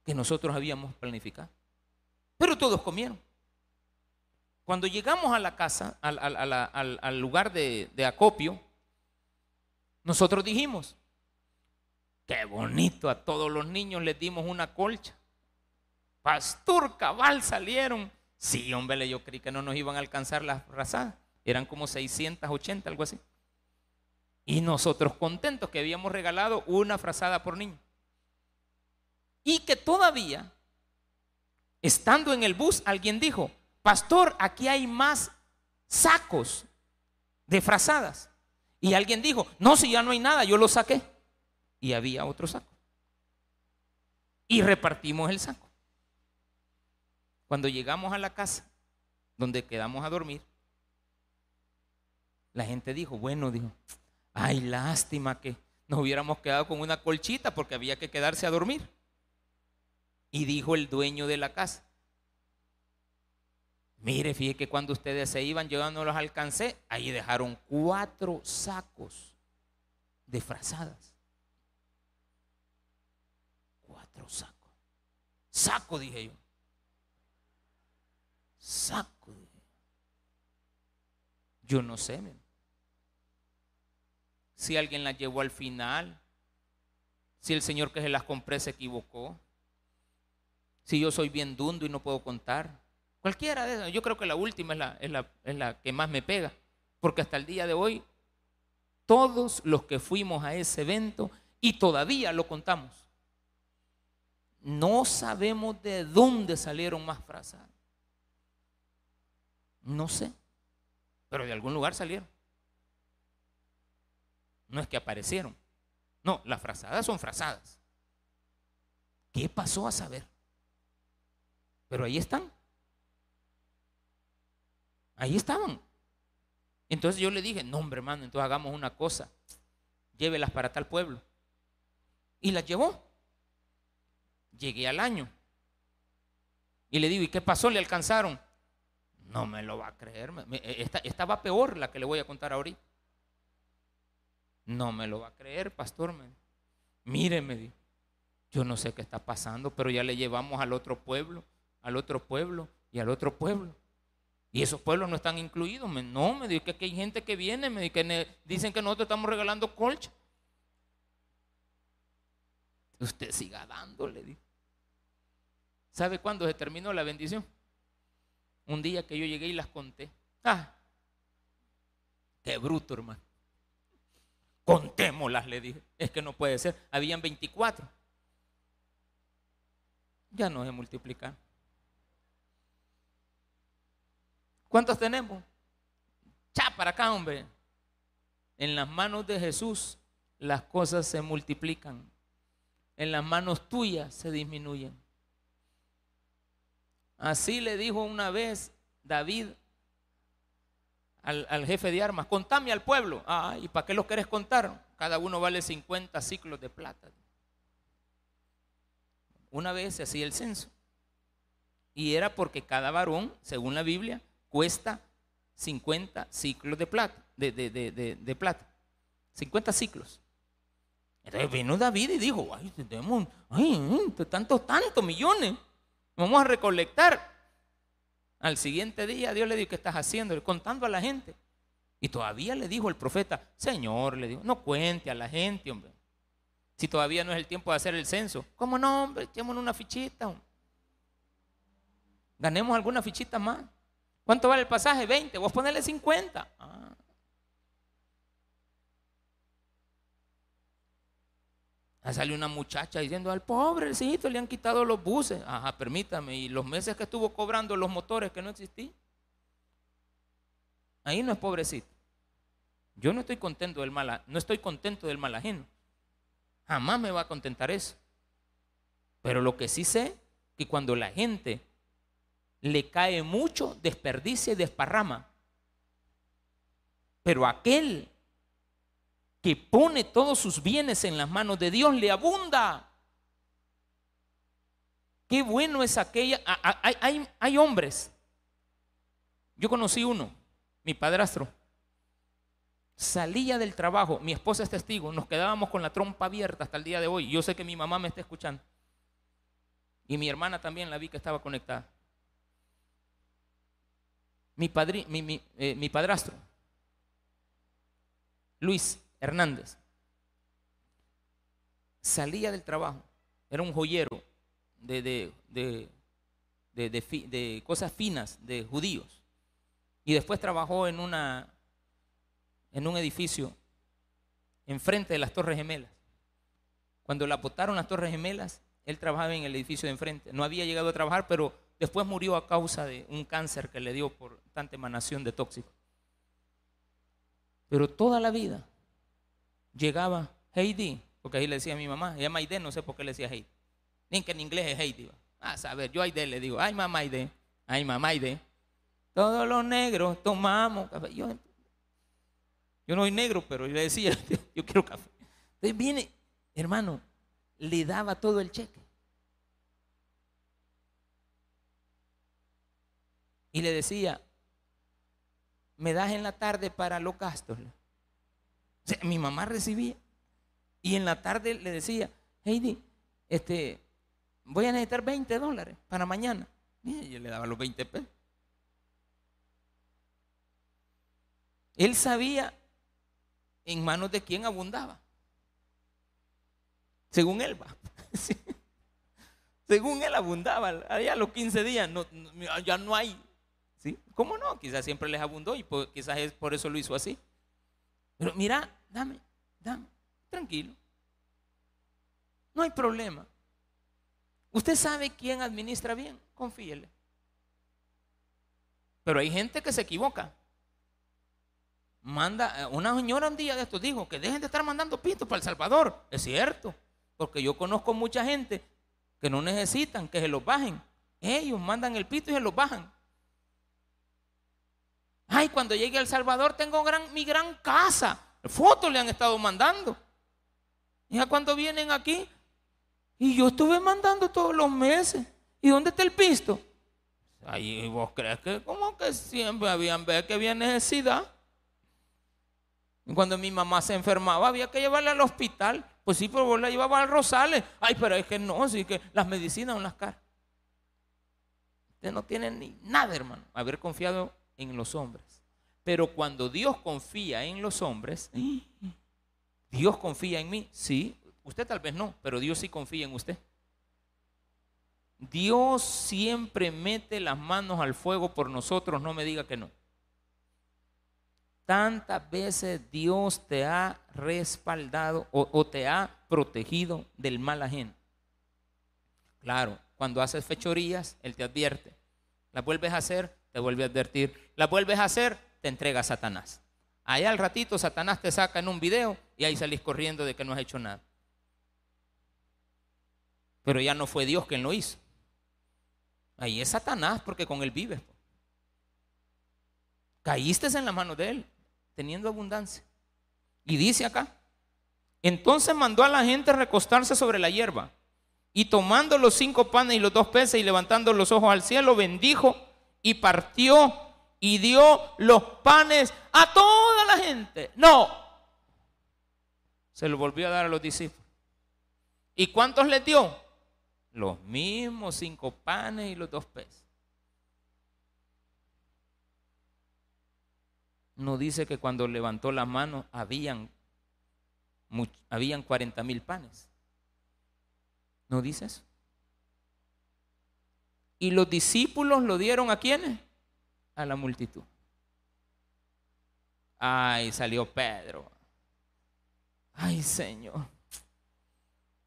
que nosotros habíamos planificado. Pero todos comieron. Cuando llegamos a la casa, al, lugar de, acopio, nosotros dijimos, qué bonito, a todos los niños les dimos una colcha. Pastor cabal salieron. Sí, hombre, yo creí que no nos iban a alcanzar las razadas. Eran como 680, algo así. Y nosotros contentos que habíamos regalado una frazada por niño. Y que todavía Estando en el bus, alguien dijo, pastor, aquí hay más sacos de frazadas. Y alguien dijo, no, si ya no hay nada, yo lo saqué. Y había otro saco. Y repartimos el saco. Cuando llegamos a la casa, donde quedamos a dormir, la gente dijo, bueno, dijo, ay, lástima que nos hubiéramos quedado con una colchita porque había que quedarse a dormir. Y dijo el dueño de la casa, Mire, fíjese que cuando ustedes se iban, yo no los alcancé, ahí dejaron cuatro sacos de frazadas. Cuatro sacos. Saco, dije yo. Saco. Dije. Yo no sé, si alguien las llevó al final, si el señor que se las compré se equivocó, si yo soy bien dundo y no puedo contar. Cualquiera de esas. Yo creo que la última es la, es la, que más me pega, porque hasta el día de hoy, todos los que fuimos a ese evento, y todavía lo contamos, no sabemos de dónde salieron más frazadas. No sé, pero de algún lugar salieron. No es que aparecieron. No, las frazadas son frazadas. ¿Qué pasó a saber? Pero ahí están. Ahí estaban. Entonces yo le dije, no hombre hermano, entonces hagamos una cosa. Llévelas para tal pueblo. Y las llevó. Llegué al año. Y le digo, ¿y qué pasó? ¿Le alcanzaron? No me lo va a creer. Esta, esta va peor la que le voy a contar ahorita. No me lo va a creer, pastor. Míreme, yo no sé qué está pasando, pero ya le llevamos al otro pueblo, al otro pueblo y al otro pueblo. Y esos pueblos no están incluidos. No, me dijo que, hay gente que viene, me que dicen que nosotros estamos regalando colcha. Usted siga dándole. ¿Sabe cuándo se terminó la bendición? Un día que yo llegué y las conté. Ah, qué bruto, hermano. Contémoslas, le dije. Es que no puede ser. Habían 24. Ya no se multiplican. ¿Cuántos tenemos? Ya para acá, hombre. En las manos de Jesús las cosas se multiplican. En las manos tuyas se disminuyen. Así le dijo una vez David al, jefe de armas, contame al pueblo. Ah, ¿y para qué lo querés contar? Cada uno vale 50 ciclos de plata. Una vez se hacía el censo. Y era porque cada varón, según la Biblia, cuesta 50 ciclos de plata. De, plata. 50 ciclos. Entonces vino David y dijo, ay, tenemos, ay, tantos, tantos millones. Vamos a recolectar. Al siguiente día Dios le dijo, ¿qué estás haciendo? Contando a la gente. Y todavía le dijo el profeta, Señor, le dijo, no cuente a la gente, hombre. Si todavía no es el tiempo de hacer el censo. ¿Cómo no, hombre? Echémonos una fichita. Ganemos alguna fichita más. ¿Cuánto vale el pasaje? 20. Vos ponele 50. Ah. Salió una muchacha diciendo, al pobre pobrecito le han quitado los buses. Ajá, permítame, y los meses que estuvo cobrando los motores que no existían. Ahí no es pobrecito. Yo no estoy contento del mal, no estoy contento del mal ajeno. Jamás me va a contentar eso. Pero lo que sí sé, que cuando la gente le cae mucho, desperdicia y desparrama. Pero aquel que pone todos sus bienes en las manos de Dios, le abunda. Qué bueno es aquella. Hay, hombres. Yo conocí uno, mi padrastro. Salía del trabajo, mi esposa es testigo, nos quedábamos con la trompa abierta hasta el día de hoy. Yo sé que mi mamá me está escuchando. Y mi hermana también la vi que estaba conectada. Mi, padri, mi, eh, mi padrastro, Luis, Hernández salía del trabajo, era un joyero de, cosas finas de judíos. Y después trabajó en un edificio enfrente de las Torres Gemelas. Cuando la botaron las Torres Gemelas, él trabajaba en el edificio de enfrente. No había llegado a trabajar, pero después murió a causa de un cáncer que le dio por tanta emanación de tóxico. Pero toda la vida llegaba Heidi, porque ahí le decía a mi mamá, ella llama Aide, no sé por qué le decía Heidi. Ni que en inglés es Heidi. Ah, a saber, yo Aide le digo, ay mamá Aide, ay mamá Aide. Todos los negros tomamos café. Yo, yo no soy negro, pero yo le decía, yo quiero café. Entonces viene, hermano, le daba todo el cheque. y le decía, me das en la tarde para los gastos. Mi mamá recibía. Y en la tarde le decía, Heidi, este, voy a necesitar 20 dólares para mañana. Y yo le daba los 20 pesos. Él sabía en manos de quién abundaba. Según él va. Según él abundaba. Allá a los 15 días no, ya no hay. ¿Sí? ¿Cómo no? Quizás siempre les abundó y quizás es por eso lo hizo así. Pero mira, dame, dame, tranquilo. No hay problema. Usted sabe quién administra bien, confíele. Pero hay gente que se equivoca. Manda, eh, una señora un día de estos dijo que dejen de estar mandando pitos para El Salvador. Es cierto, porque yo conozco mucha gente que no necesitan que se los bajen. Ellos mandan el pito y se los bajan. Ay, cuando llegue a El Salvador tengo mi gran casa. Fotos le han estado mandando. Ya cuando vienen aquí, y yo estuve mandando todos los meses. ¿Y dónde está el pisto? Ahí vos crees que como que siempre habían ver que había necesidad. Cuando mi mamá se enfermaba había que llevarla al hospital. Pues sí, pero vos la llevaba al Rosales. Ay, pero es que no, sí que las medicinas son las caras. Usted no tiene ni nada, hermano, haber confiado en los hombres. Pero cuando Dios confía en los hombres, Dios confía en mí, sí, Usted tal vez no, pero Dios sí confía en usted. Dios siempre mete las manos al fuego por nosotros, no me diga que no. Tantas veces Dios te ha respaldado o, te ha protegido del mal ajeno. Claro, cuando haces fechorías, Él te advierte. Las vuelves a hacer, te vuelve a advertir. Las vuelves a hacer, te entrega a Satanás. Allá al ratito Satanás te saca en un video y ahí salís corriendo de que no has hecho nada. Pero ya no fue Dios quien lo hizo. Ahí es Satanás porque con él vive. Caíste en la mano de él, teniendo abundancia. Y dice acá, entonces mandó a la gente recostarse sobre la hierba. Y tomando los cinco panes y los dos peces y levantando los ojos al cielo, bendijo y partió y dio los panes a toda la gente. No, se lo volvió a dar a los discípulos. ¿Y cuántos les dio? los mismos cinco panes y los dos peces. No dice que cuando levantó la mano habían, habían 40 mil panes. No dice eso. Y los discípulos lo dieron a quiénes? A la multitud. Ay, salió Pedro. Ay, Señor.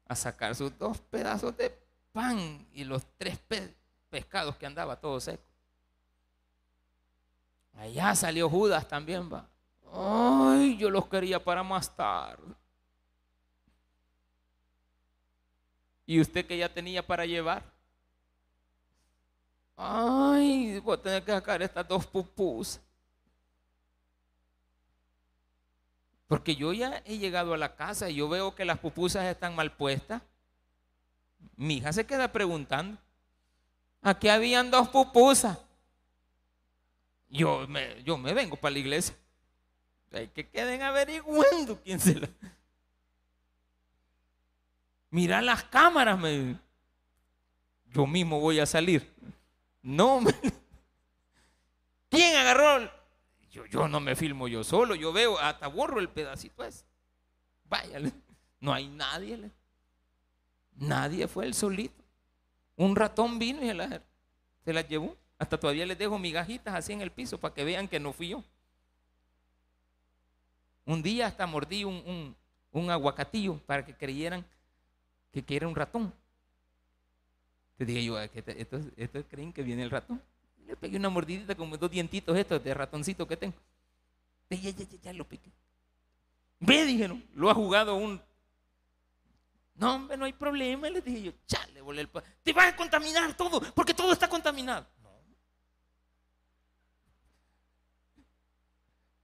A sacar sus dos pedazos de pan y los tres pescados que andaba todo seco. Allá salió Judas también, va. Ay, yo los quería para más tarde. ¿Y usted que ya tenía para llevar? Ay, voy a tener que sacar estas dos pupusas. Porque yo ya he llegado a la casa y yo veo que las pupusas están mal puestas. Mi hija se queda preguntando. Aquí habían dos pupusas. Yo me, yo me vengo para la iglesia. Hay que queden averiguando quién se la. Mira las cámaras, me. Yo mismo voy a salir. No. ¿quién agarró? Yo, yo no me filmo yo solo, yo veo, hasta borro el pedacito ese. Váyale, no hay nadie. Nadie fue el solito. Un ratón vino y se las la llevó. Hasta todavía les dejo migajitas así en el piso para que vean que no fui yo. Un día hasta mordí un, aguacatillo para que creyeran que, era un ratón. Te dije yo, estos, creen que viene el ratón. Le pegué una mordidita como dos dientitos estos de ratoncito que tengo. Ya, ya, ya, ya lo piqué. Ve, dijeron, lo ha jugado un no, hombre, no hay problema. Le dije yo, chale, volé el Te vas a contaminar todo, porque todo está contaminado. No.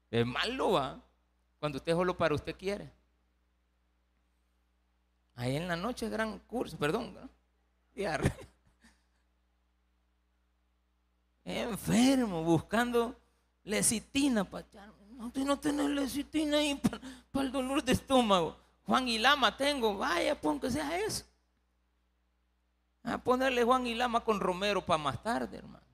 Es malo, va. Cuando usted solo para usted quiere. Ahí en la noche gran curso, perdón. Enfermo, buscando lecitina para No, no tenés lecitina ahí para, el dolor de estómago. Juan y Lama tengo, vaya, pon que sea eso. A ponerle Juan y Lama con Romero para más tarde, hermano.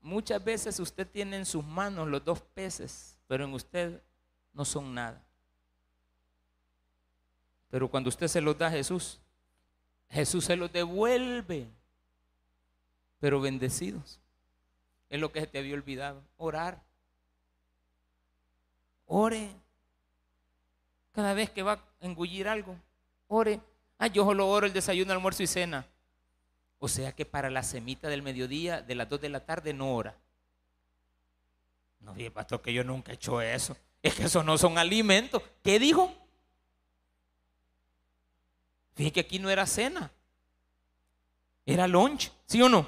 Muchas veces usted tiene en sus manos los dos peces, pero en usted no son nada. Pero cuando usted se los da a Jesús, Jesús se los devuelve, pero bendecidos. Es lo que se te había olvidado, orar. Ore. Cada vez que va a engullir algo, ore. Ah, yo solo oro el desayuno, almuerzo y cena. O sea que para la semita del mediodía, de las 2 de la tarde, no ora. No, pastor, que yo nunca he hecho eso. Es que eso no son alimentos. ¿Qué dijo? Fíjate que aquí no era cena. Era lunch, ¿sí o no?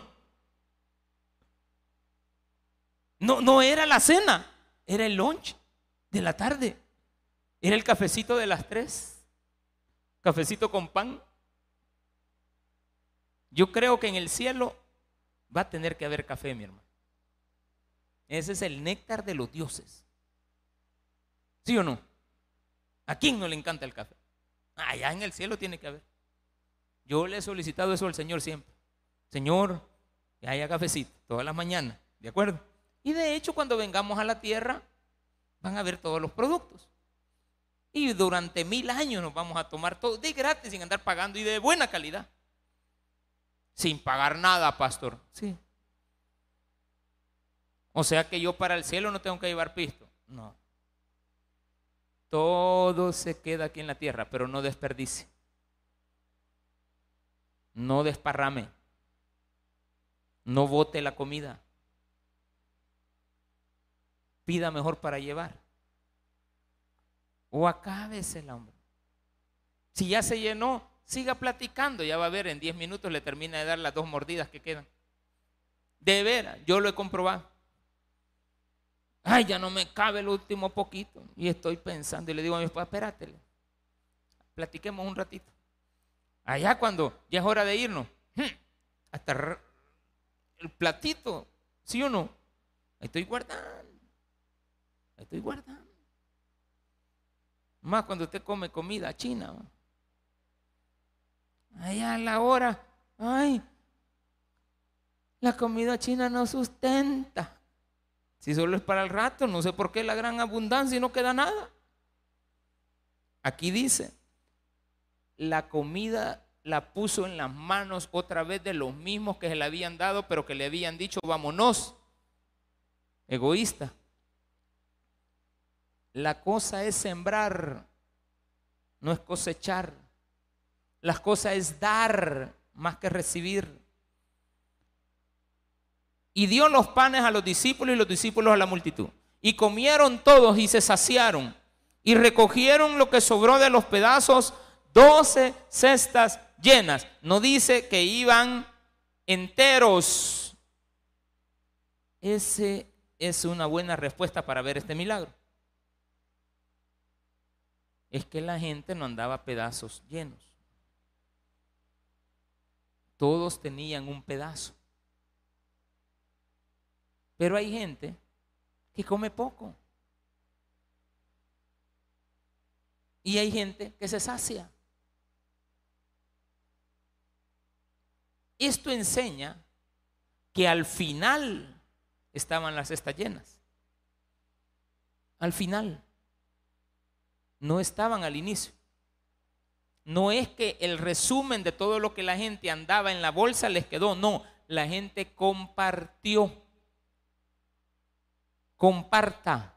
No, no era la cena, era el lunch de la tarde. Era el cafecito de las tres. Cafecito con pan. Yo creo que en el cielo va a tener que haber café, mi hermano. Ese es el néctar de los dioses. ¿Sí o no? ¿A quién no le encanta el café? Allá en el cielo tiene que haber. Yo le he solicitado eso al Señor siempre. Señor, que haya cafecito todas las mañanas, ¿de acuerdo? Y de hecho, cuando vengamos a la tierra, van a ver todos los productos. Y durante mil años nos vamos a tomar todo de gratis, sin andar pagando y de buena calidad. Sin pagar nada, pastor. Sí. O sea que yo para el cielo no tengo que llevar pisto. No. Todo se queda aquí en la tierra, pero no desperdicie. No desparrame. No bote la comida. Pida mejor para llevar. O acábese el hombre. Si ya se llenó, siga platicando, ya va a ver, en 10 minutos le termina de dar las dos mordidas que quedan. De veras, yo lo he comprobado. Ay, ya no me cabe el último poquito. Y estoy pensando y le digo a mi esposa, espérate, platiquemos un ratito. Allá cuando ya es hora de irnos, hasta el platito, ¿sí o no? estoy guardando. estoy guardando. Más cuando usted come comida china allá a la hora, ay, la comida china no sustenta. Si solo es para el rato, no sé por qué la gran abundancia y no queda nada. Aquí dice, la comida la puso en las manos otra vez de los mismos que se le habían dado, pero que le habían dicho, vámonos. Egoísta. La cosa es sembrar, no es cosechar. La cosa es dar más que recibir. Y dio los panes a los discípulos y los discípulos a la multitud. Y comieron todos y se saciaron. Y recogieron lo que sobró de los pedazos, doce cestas llenas. No dice que iban enteros. Ese es una buena respuesta para ver este milagro. Es que la gente no andaba pedazos llenos. Todos tenían un pedazo. Pero hay gente que come poco. Y hay gente que se sacia. Esto enseña que al final estaban las cestas llenas. Al final. No estaban al inicio. No es que el resumen de todo lo que la gente andaba en la bolsa les quedó, no, la gente compartió. Comparta.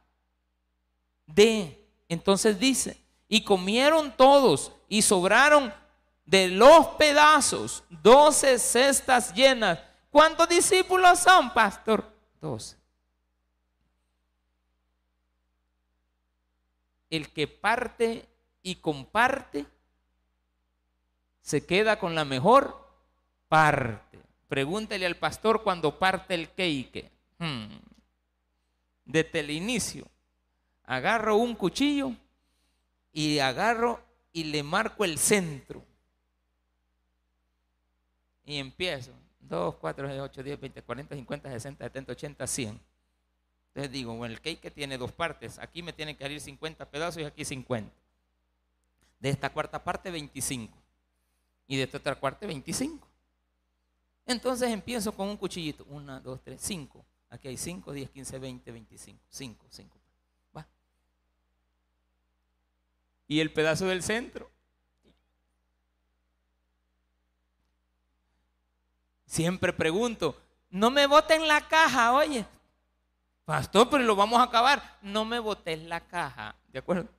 De. Entonces dice, y comieron todos y sobraron de los pedazos, doce cestas llenas. ¿Cuántos discípulos son, pastor? Doce. El que parte y comparte se queda con la mejor parte. Pregúntele al pastor cuando parte el cake. Hmm. Desde el inicio, agarro un cuchillo y agarro y le marco el centro. Y empiezo. 2, 4, 8, 10, 20, 40, 50, 60, 70, 80, 100. Entonces digo, bueno, el cake tiene dos partes. Aquí me tienen que salir 50 pedazos y aquí 50. De esta cuarta parte, 25. Y de esta otra parte, 25. Entonces empiezo con un cuchillito. 1, 2, 3, 5. Aquí hay 5, 10, 15, 20, 25. 5, 5. Va. Y el pedazo del centro. Siempre pregunto, no me boten la caja, oye. Pastor, pero lo vamos a acabar. No me botes la caja, ¿de acuerdo?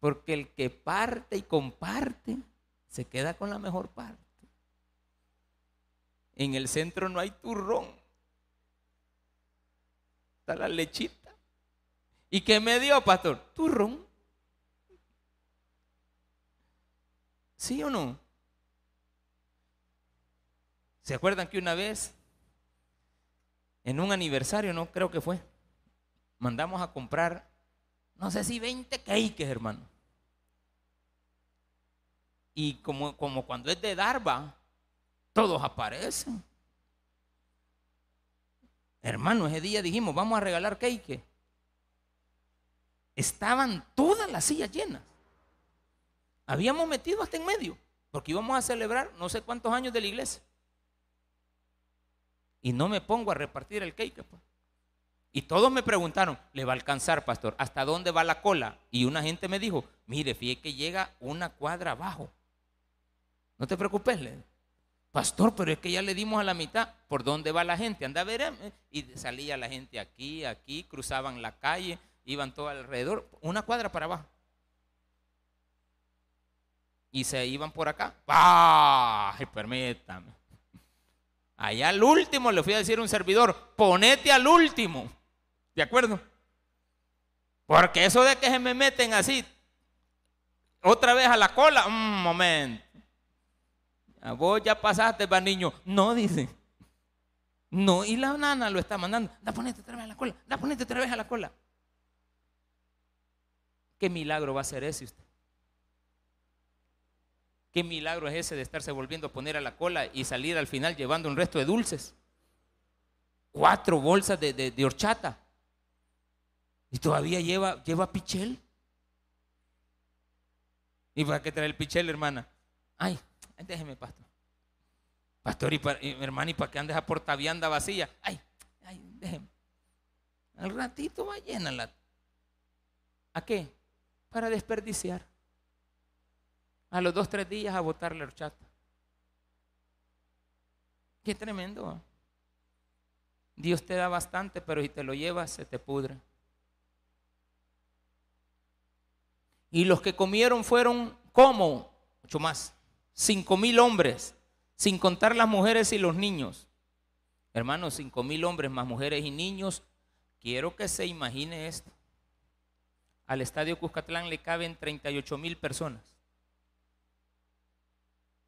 Porque el que parte y comparte se queda con la mejor parte. En el centro no hay turrón. La lechita. ¿Y qué me dio, pastor? Turrón. ¿Sí o no? ¿Se acuerdan que una vez, en un aniversario, no creo que fue, mandamos a comprar, no sé si 20 cakes, hermano? Y como, como cuando es de Darba, todos aparecen. Hermano, ese día dijimos, vamos a regalar cake. Estaban todas las sillas llenas. Habíamos metido hasta en medio, porque íbamos a celebrar no sé cuántos años de la iglesia. Y no me pongo a repartir el cake. Pues. Y todos me preguntaron, ¿le va a alcanzar, pastor? ¿Hasta dónde va la cola? Y una gente me dijo, mire, fíjate que llega una cuadra abajo. No te preocupes, pastor, pero es que ya le dimos a la mitad. ¿Por dónde va la gente? Anda a ver. Eh". Y salía la gente aquí, aquí, cruzaban la calle, iban todo alrededor, una cuadra para abajo. Y se iban por acá. ¡Ay, permítame! Allá al último le fui a decir a un servidor, ponete al último. ¿De acuerdo? Porque eso de que se me meten así, otra vez a la cola, un momento. Vos ya pasaste, va niño. No, dice. No, y la nana lo está mandando. Da ponete otra vez a la cola. Da ponete otra vez a la cola. ¿Qué milagro va a ser ese usted? ¿Qué milagro es ese de estarse volviendo a poner a la cola y salir al final llevando un resto de dulces? Cuatro bolsas de, horchata. Y todavía lleva, lleva pichel. ¿Y para qué trae el pichel, hermana? Ay, déjeme, pastor. Pastor, y, para, hermana, ¿y para qué andes a porta vianda vacía? Ay, ay, déjeme. Al ratito va llena la. ¿A qué? Para desperdiciar. A los dos, tres días a botar la horchata. Qué tremendo. Dios te da bastante, pero si te lo llevas, se te pudre. Y los que comieron fueron, ¿cómo? Mucho más. Cinco mil hombres, sin contar las mujeres y los niños. Hermanos, cinco mil hombres más mujeres y niños. Quiero que se imagine esto. Al estadio Cuscatlán le caben 38 mil personas.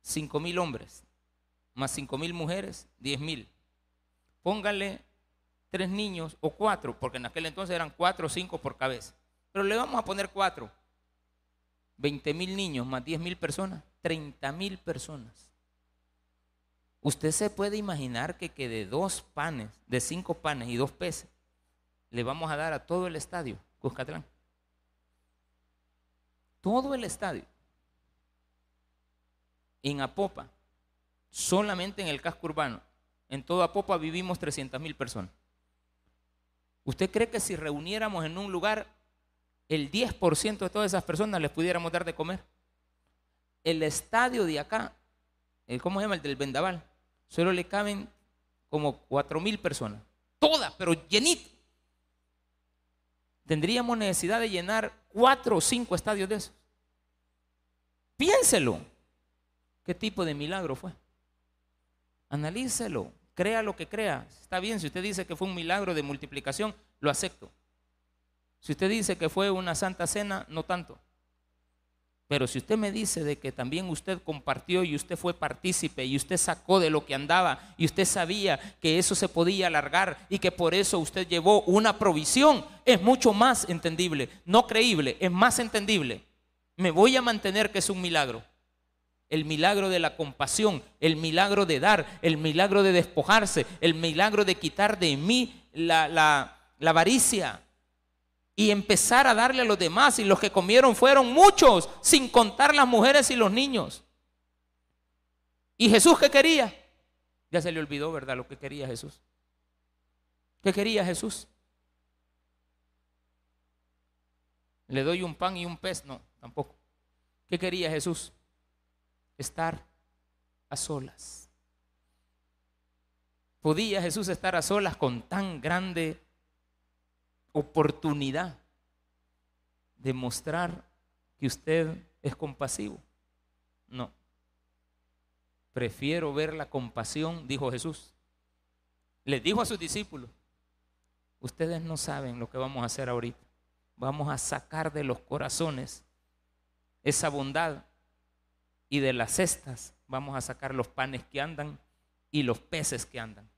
5 mil hombres, más 5 mil mujeres, 10 mil. Póngale tres niños o cuatro, porque en aquel entonces eran cuatro o cinco por cabeza. Pero le vamos a poner cuatro. 20 mil niños más 10 mil personas, 30 mil personas. Usted se puede imaginar que, de dos panes, de cinco panes y dos peces, le vamos a dar a todo el estadio, Cuscatlán. Todo el estadio en Apopa, solamente en el casco urbano, en toda Apopa vivimos 300 mil personas. ¿Usted cree que si reuniéramos en un lugar el 10% de todas esas personas les pudiéramos dar de comer? El estadio de acá, el, ¿cómo se llama? El del Vendaval, solo le caben como 4 mil personas. Todas, pero llenito. Tendríamos necesidad de llenar cuatro o cinco estadios de esos. Piénselo. ¿Qué tipo de milagro fue? Analícelo, crea lo que crea. Está bien, si usted dice que fue un milagro de multiplicación, lo acepto. Si usted dice que fue una santa cena, no tanto. Pero si usted me dice de que también usted compartió y usted fue partícipe y usted sacó de lo que andaba y usted sabía que eso se podía alargar y que por eso usted llevó una provisión, es mucho más entendible, no creíble, es más entendible. Me voy a mantener que es un milagro el milagro de la compasión, el milagro de dar, el milagro de despojarse, el milagro de quitar de mí la, la, la avaricia y empezar a darle a los demás. Y los que comieron fueron muchos, sin contar las mujeres y los niños. ¿Y Jesús qué quería? Ya se le olvidó, ¿verdad? Lo que quería Jesús. ¿Qué quería Jesús? Le doy un pan y un pez. No, tampoco. ¿Qué quería Jesús? estar a solas. ¿Podía Jesús estar a solas con tan grande oportunidad de mostrar que usted es compasivo? No. Prefiero ver la compasión, dijo Jesús. Le dijo a sus discípulos, ustedes no saben lo que vamos a hacer ahorita. Vamos a sacar de los corazones esa bondad y de las cestas vamos a sacar los panes que andan y los peces que andan.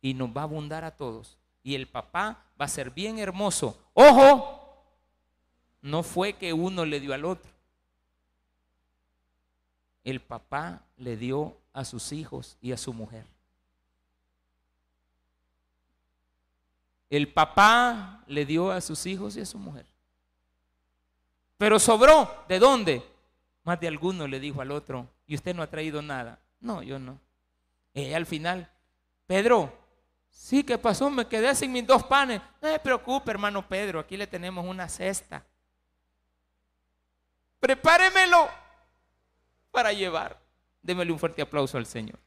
Y nos va a abundar a todos. Y el papá va a ser bien hermoso. Ojo, no fue que uno le dio al otro. El papá le dio a sus hijos y a su mujer. El papá le dio a sus hijos y a su mujer. Pero sobró. ¿De dónde? Más de alguno le dijo al otro, ¿y usted no ha traído nada? No, yo no. Y al final, Pedro, sí, ¿qué pasó? Me quedé sin mis dos panes. No se preocupe, hermano Pedro, aquí le tenemos una cesta. Prepáremelo para llevar. Démele un fuerte aplauso al Señor.